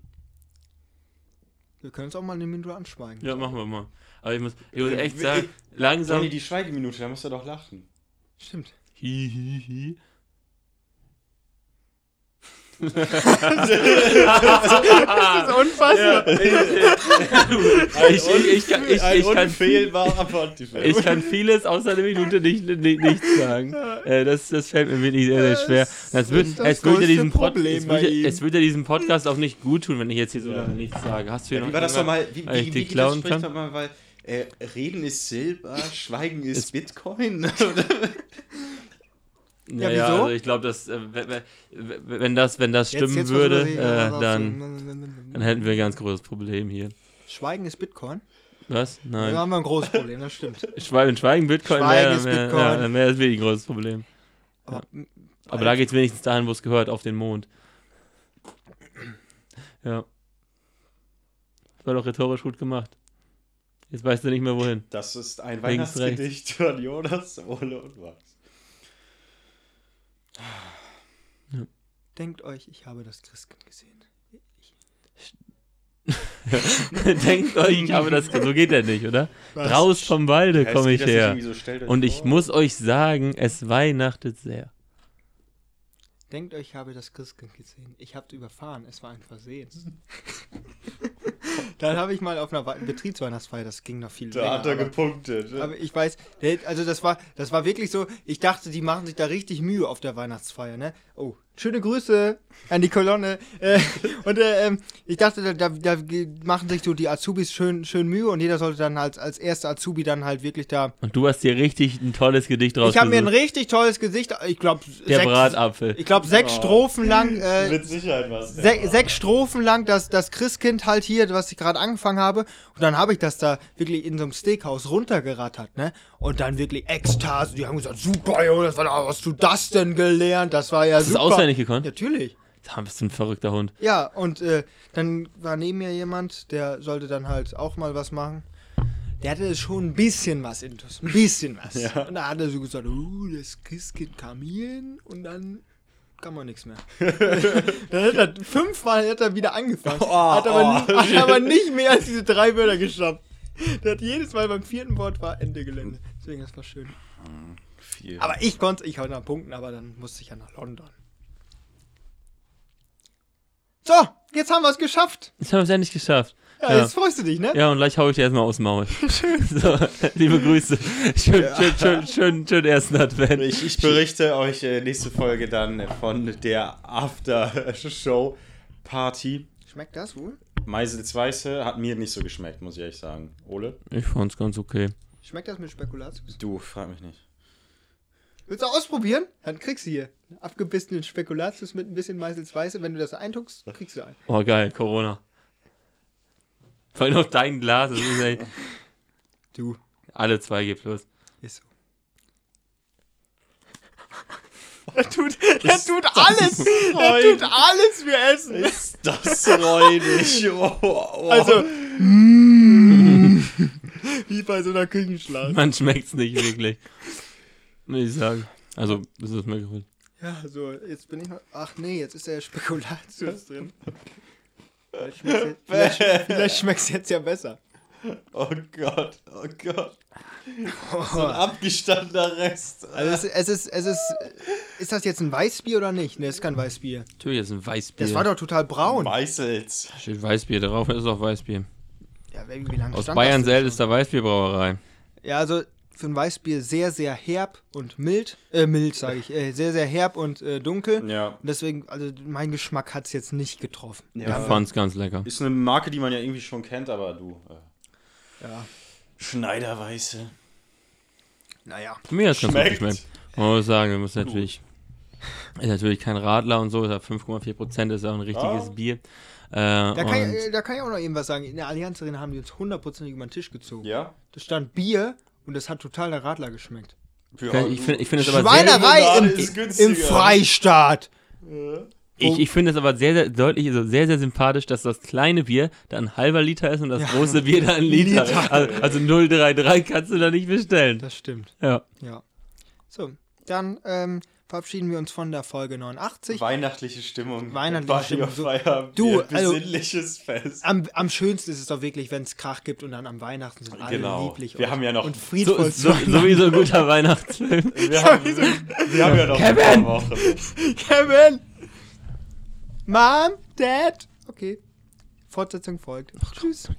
[SPEAKER 2] Wir können uns auch mal eine Minute anschweigen.
[SPEAKER 1] Ja, machen wir mal. Aber ich muss, ich muss echt sagen, langsam.
[SPEAKER 3] Sonny, die Schweigeminute, da musst du doch lachen.
[SPEAKER 2] Stimmt.
[SPEAKER 1] Hi, hi, hi.
[SPEAKER 2] Das ist unfassbar.
[SPEAKER 1] ich, ich, ich, kann, ich, kann,
[SPEAKER 3] Pontifex.
[SPEAKER 1] ich kann vieles außer einer Minute nicht, nicht, nichts sagen. Äh, das, das fällt mir wirklich sehr, sehr schwer. Das wird,
[SPEAKER 2] ist das
[SPEAKER 1] es, wird ja diesem Pod,
[SPEAKER 2] Problem
[SPEAKER 1] es, wird ja, es wird ja diesem Podcast auch nicht gut tun, wenn ich jetzt hier so lange nichts sage. Hast du hier
[SPEAKER 3] Wie
[SPEAKER 1] noch
[SPEAKER 3] war das nochmal? Wie, wie, wie geht
[SPEAKER 1] klauen
[SPEAKER 3] das? Sprich
[SPEAKER 1] kann?
[SPEAKER 3] doch mal, weil äh, Reden ist Silber, Schweigen ist Bitcoin. *laughs*
[SPEAKER 1] Ja,
[SPEAKER 2] Ja,
[SPEAKER 1] ja,
[SPEAKER 2] wieso?
[SPEAKER 1] also ich glaube, dass äh, wenn, das, wenn das
[SPEAKER 2] Jetzt-
[SPEAKER 1] stimmen
[SPEAKER 2] jetzt
[SPEAKER 1] würde,
[SPEAKER 2] ich, was
[SPEAKER 1] äh, dann, dann hätten wir ein ganz großes Problem hier.
[SPEAKER 2] Schweigen ist Bitcoin.
[SPEAKER 1] Was?
[SPEAKER 2] Da
[SPEAKER 1] Nein.
[SPEAKER 2] haben wir ein großes Problem, das stimmt. *laughs*
[SPEAKER 1] Schweigen, Schweigen Bitcoin
[SPEAKER 2] Schweigen
[SPEAKER 1] wäre
[SPEAKER 2] ist
[SPEAKER 1] wär,
[SPEAKER 2] Bitcoin.
[SPEAKER 1] Ja, dann wäre das wirklich ein großes Problem.
[SPEAKER 2] Aber,
[SPEAKER 1] Aber da geht es wenigstens dahin, wo es gehört, auf den Mond. Ja. Das war doch rhetorisch gut gemacht. Jetzt weißt du nicht mehr wohin.
[SPEAKER 3] Das ist ein
[SPEAKER 1] Links,
[SPEAKER 3] Weihnachtsgedicht von Jonas, Ole und Max.
[SPEAKER 2] Denkt euch, ich habe das Christkind gesehen. *laughs*
[SPEAKER 1] Denkt euch, ich habe das. So geht der nicht, oder?
[SPEAKER 2] Was?
[SPEAKER 1] Draus vom Walde
[SPEAKER 3] Ja,
[SPEAKER 1] komme ich her.
[SPEAKER 3] So,
[SPEAKER 1] Und ich
[SPEAKER 3] vor.
[SPEAKER 1] muss euch sagen, es weihnachtet sehr.
[SPEAKER 2] Denkt euch, ich habe das Christkind gesehen. Ich habe überfahren, es war ein Versehen. *laughs* Dann habe ich mal auf einer Wei- Betriebsweihnachtsfeier, das ging noch viel
[SPEAKER 3] Da hat er
[SPEAKER 2] aber,
[SPEAKER 3] gepunktet.
[SPEAKER 2] aber ich weiß, also das war, das war wirklich so, ich dachte, die machen sich da richtig Mühe auf der Weihnachtsfeier, ne? Oh, schöne Grüße an die Kolonne. Äh, und äh, ähm, ich dachte, da, da, da machen sich so die Azubis schön, schön Mühe und jeder sollte dann als, als erster Azubi dann halt wirklich da.
[SPEAKER 1] Und du hast dir richtig ein tolles Gedicht draus
[SPEAKER 2] Ich habe mir ein richtig tolles Gesicht, ich glaube,
[SPEAKER 1] Der Bratapfel.
[SPEAKER 2] ich glaube, sechs
[SPEAKER 3] Oh.
[SPEAKER 2] Strophen lang. Äh,
[SPEAKER 3] Mit Sicherheit was.
[SPEAKER 2] Se sechs Strophen lang das, das Christkind halt hier, was ich gerade angefangen habe. Und dann habe ich das da wirklich in so einem Steakhouse runtergerattert, ne? Und dann wirklich Ekstase. Die haben gesagt, super, Junge, das war, hast du das denn gelernt? Das war ja
[SPEAKER 1] Hast du
[SPEAKER 2] super.
[SPEAKER 1] auswendig gekonnt?
[SPEAKER 2] Natürlich.
[SPEAKER 1] Da bist du ein verrückter Hund.
[SPEAKER 2] Ja, und äh, dann war neben mir jemand, der sollte dann halt auch mal was machen. Der hatte schon ein bisschen was intus. Ein bisschen was. *laughs*
[SPEAKER 3] Ja.
[SPEAKER 2] Und da hat er so gesagt, uh, das Christkind kam hier hin und dann kann man nichts mehr. *laughs* dann hat er fünfmal hat er wieder angefangen.
[SPEAKER 3] Oh,
[SPEAKER 2] hat, aber,
[SPEAKER 3] oh.
[SPEAKER 2] hat aber nicht mehr als diese drei Wörter geschafft. Der hat jedes Mal beim vierten Wort war Ende Gelände. Deswegen, das war schön.
[SPEAKER 3] Viel.
[SPEAKER 2] Aber ich konnte, ich konnte nach Punkten, aber dann musste ich ja nach London. So, jetzt haben wir es geschafft.
[SPEAKER 1] Das haben wir es endlich geschafft.
[SPEAKER 2] Ja,
[SPEAKER 1] Ja.
[SPEAKER 2] jetzt freust du dich, ne?
[SPEAKER 1] Ja, und gleich hau ich dir erstmal aus dem Maul. *laughs* *laughs* So, liebe Grüße. Schön, schön, schön, schön, schön ersten Advent.
[SPEAKER 3] Ich, ich berichte euch äh, nächste Folge dann von der After-Show-Party.
[SPEAKER 2] Schmeckt das wohl?
[SPEAKER 3] Meisels Weiße hat mir nicht so geschmeckt, muss ich ehrlich sagen. Ole?
[SPEAKER 1] Ich fand's ganz okay.
[SPEAKER 2] Schmeckt das mit Spekulatius?
[SPEAKER 3] Du, frag mich nicht.
[SPEAKER 2] Willst du ausprobieren? Dann kriegst du hier abgebissenen Spekulatius mit ein bisschen Meißels Weiße. Wenn du das eintuckst, kriegst du einen.
[SPEAKER 1] Oh, geil, Corona. Vor allem noch dein Glas, das ist ey,
[SPEAKER 2] Du,
[SPEAKER 1] alle 2G plus.
[SPEAKER 2] ist so. Er tut, er tut alles, er tut alles für Essen.
[SPEAKER 3] Ist das räudig? Oh, oh.
[SPEAKER 2] Also, *laughs* mm, wie bei so einer Küchenschlacht.
[SPEAKER 1] Man schmeckt's nicht wirklich. Ich sagen. Also, das ist mir gut.
[SPEAKER 2] Ja, so, jetzt bin ich noch. Ach nee, jetzt ist der Spekulatius drin. Vielleicht schmeckt's jetzt, *laughs* vielleicht, vielleicht schmeckt's jetzt ja besser.
[SPEAKER 3] oh Gott, oh Gott. *laughs* So ein abgestandener Rest.
[SPEAKER 2] Also es, es ist, es ist, ist das jetzt ein Weißbier oder nicht? Ne, ist kein Weißbier.
[SPEAKER 1] Natürlich ist ein Weißbier.
[SPEAKER 2] Das war doch total braun.
[SPEAKER 3] Meißels.
[SPEAKER 1] Steht Weißbier drauf, ist auch Weißbier.
[SPEAKER 2] Ja, wie, wie lange
[SPEAKER 1] Aus
[SPEAKER 2] stand
[SPEAKER 1] Bayern
[SPEAKER 2] das denn
[SPEAKER 1] ältester Weißbierbrauerei.
[SPEAKER 2] Ja, also für ein Weißbier sehr, sehr herb und mild. Äh, mild sage ich. Äh, sehr, sehr herb und äh, dunkel.
[SPEAKER 3] Ja.
[SPEAKER 2] Und deswegen, also mein Geschmack hat es jetzt nicht getroffen.
[SPEAKER 1] Ich
[SPEAKER 3] Ja.
[SPEAKER 1] fand's ganz lecker.
[SPEAKER 3] Ist eine Marke, die man ja irgendwie schon kennt, aber du. Äh,
[SPEAKER 2] Ja.
[SPEAKER 3] Schneiderweiße.
[SPEAKER 2] Naja.
[SPEAKER 1] Mir hat's ganz gut
[SPEAKER 3] Schmeckt.
[SPEAKER 1] geschmeckt. Man muss sagen, du musst natürlich. Ist natürlich kein Radler und so, ist ja 5,4%, ist auch ein richtiges
[SPEAKER 3] Ah.
[SPEAKER 1] Bier. Äh,
[SPEAKER 2] Da kann,
[SPEAKER 1] und
[SPEAKER 2] ich, da kann ich auch noch eben was sagen. In der Allianz Arena haben die uns hundertprozentig über den Tisch gezogen.
[SPEAKER 3] Ja?
[SPEAKER 2] Da stand Bier und das hat total der Radler geschmeckt.
[SPEAKER 3] Ja,
[SPEAKER 1] ich finde ich find es aber sehr,
[SPEAKER 2] Schweinerei im, im Freistaat.
[SPEAKER 1] ich, ich finde es aber sehr, sehr deutlich, also sehr, sehr sympathisch, dass das kleine Bier da ein halber Liter ist und das große Bier da ein Liter.
[SPEAKER 2] Liter.
[SPEAKER 1] Also, also 033 kannst du da nicht bestellen.
[SPEAKER 2] Das stimmt.
[SPEAKER 1] Ja.
[SPEAKER 2] Ja. So, dann ähm, verabschieden wir uns von der Folge 89.
[SPEAKER 3] Weihnachtliche Stimmung.
[SPEAKER 2] Weihnachtliche Stimmung. So-. Du, also-
[SPEAKER 3] Besinnliches Fest.
[SPEAKER 2] Am, am schönsten ist es doch wirklich, wenn es Krach gibt und dann am Weihnachten sind alle
[SPEAKER 3] Genau.
[SPEAKER 2] lieblich
[SPEAKER 3] Wir
[SPEAKER 2] und,
[SPEAKER 3] haben ja noch-
[SPEAKER 2] und
[SPEAKER 1] So,
[SPEAKER 2] friedvoll
[SPEAKER 1] so,
[SPEAKER 2] zueinander.
[SPEAKER 1] sowieso ein guter Weihnachtsfilm. *laughs*
[SPEAKER 3] Wir haben, wir haben ja noch
[SPEAKER 1] Kevin!
[SPEAKER 3] Wochen.
[SPEAKER 2] Kevin! Mom, Dad. Okay. Fortsetzung folgt. Tschüss.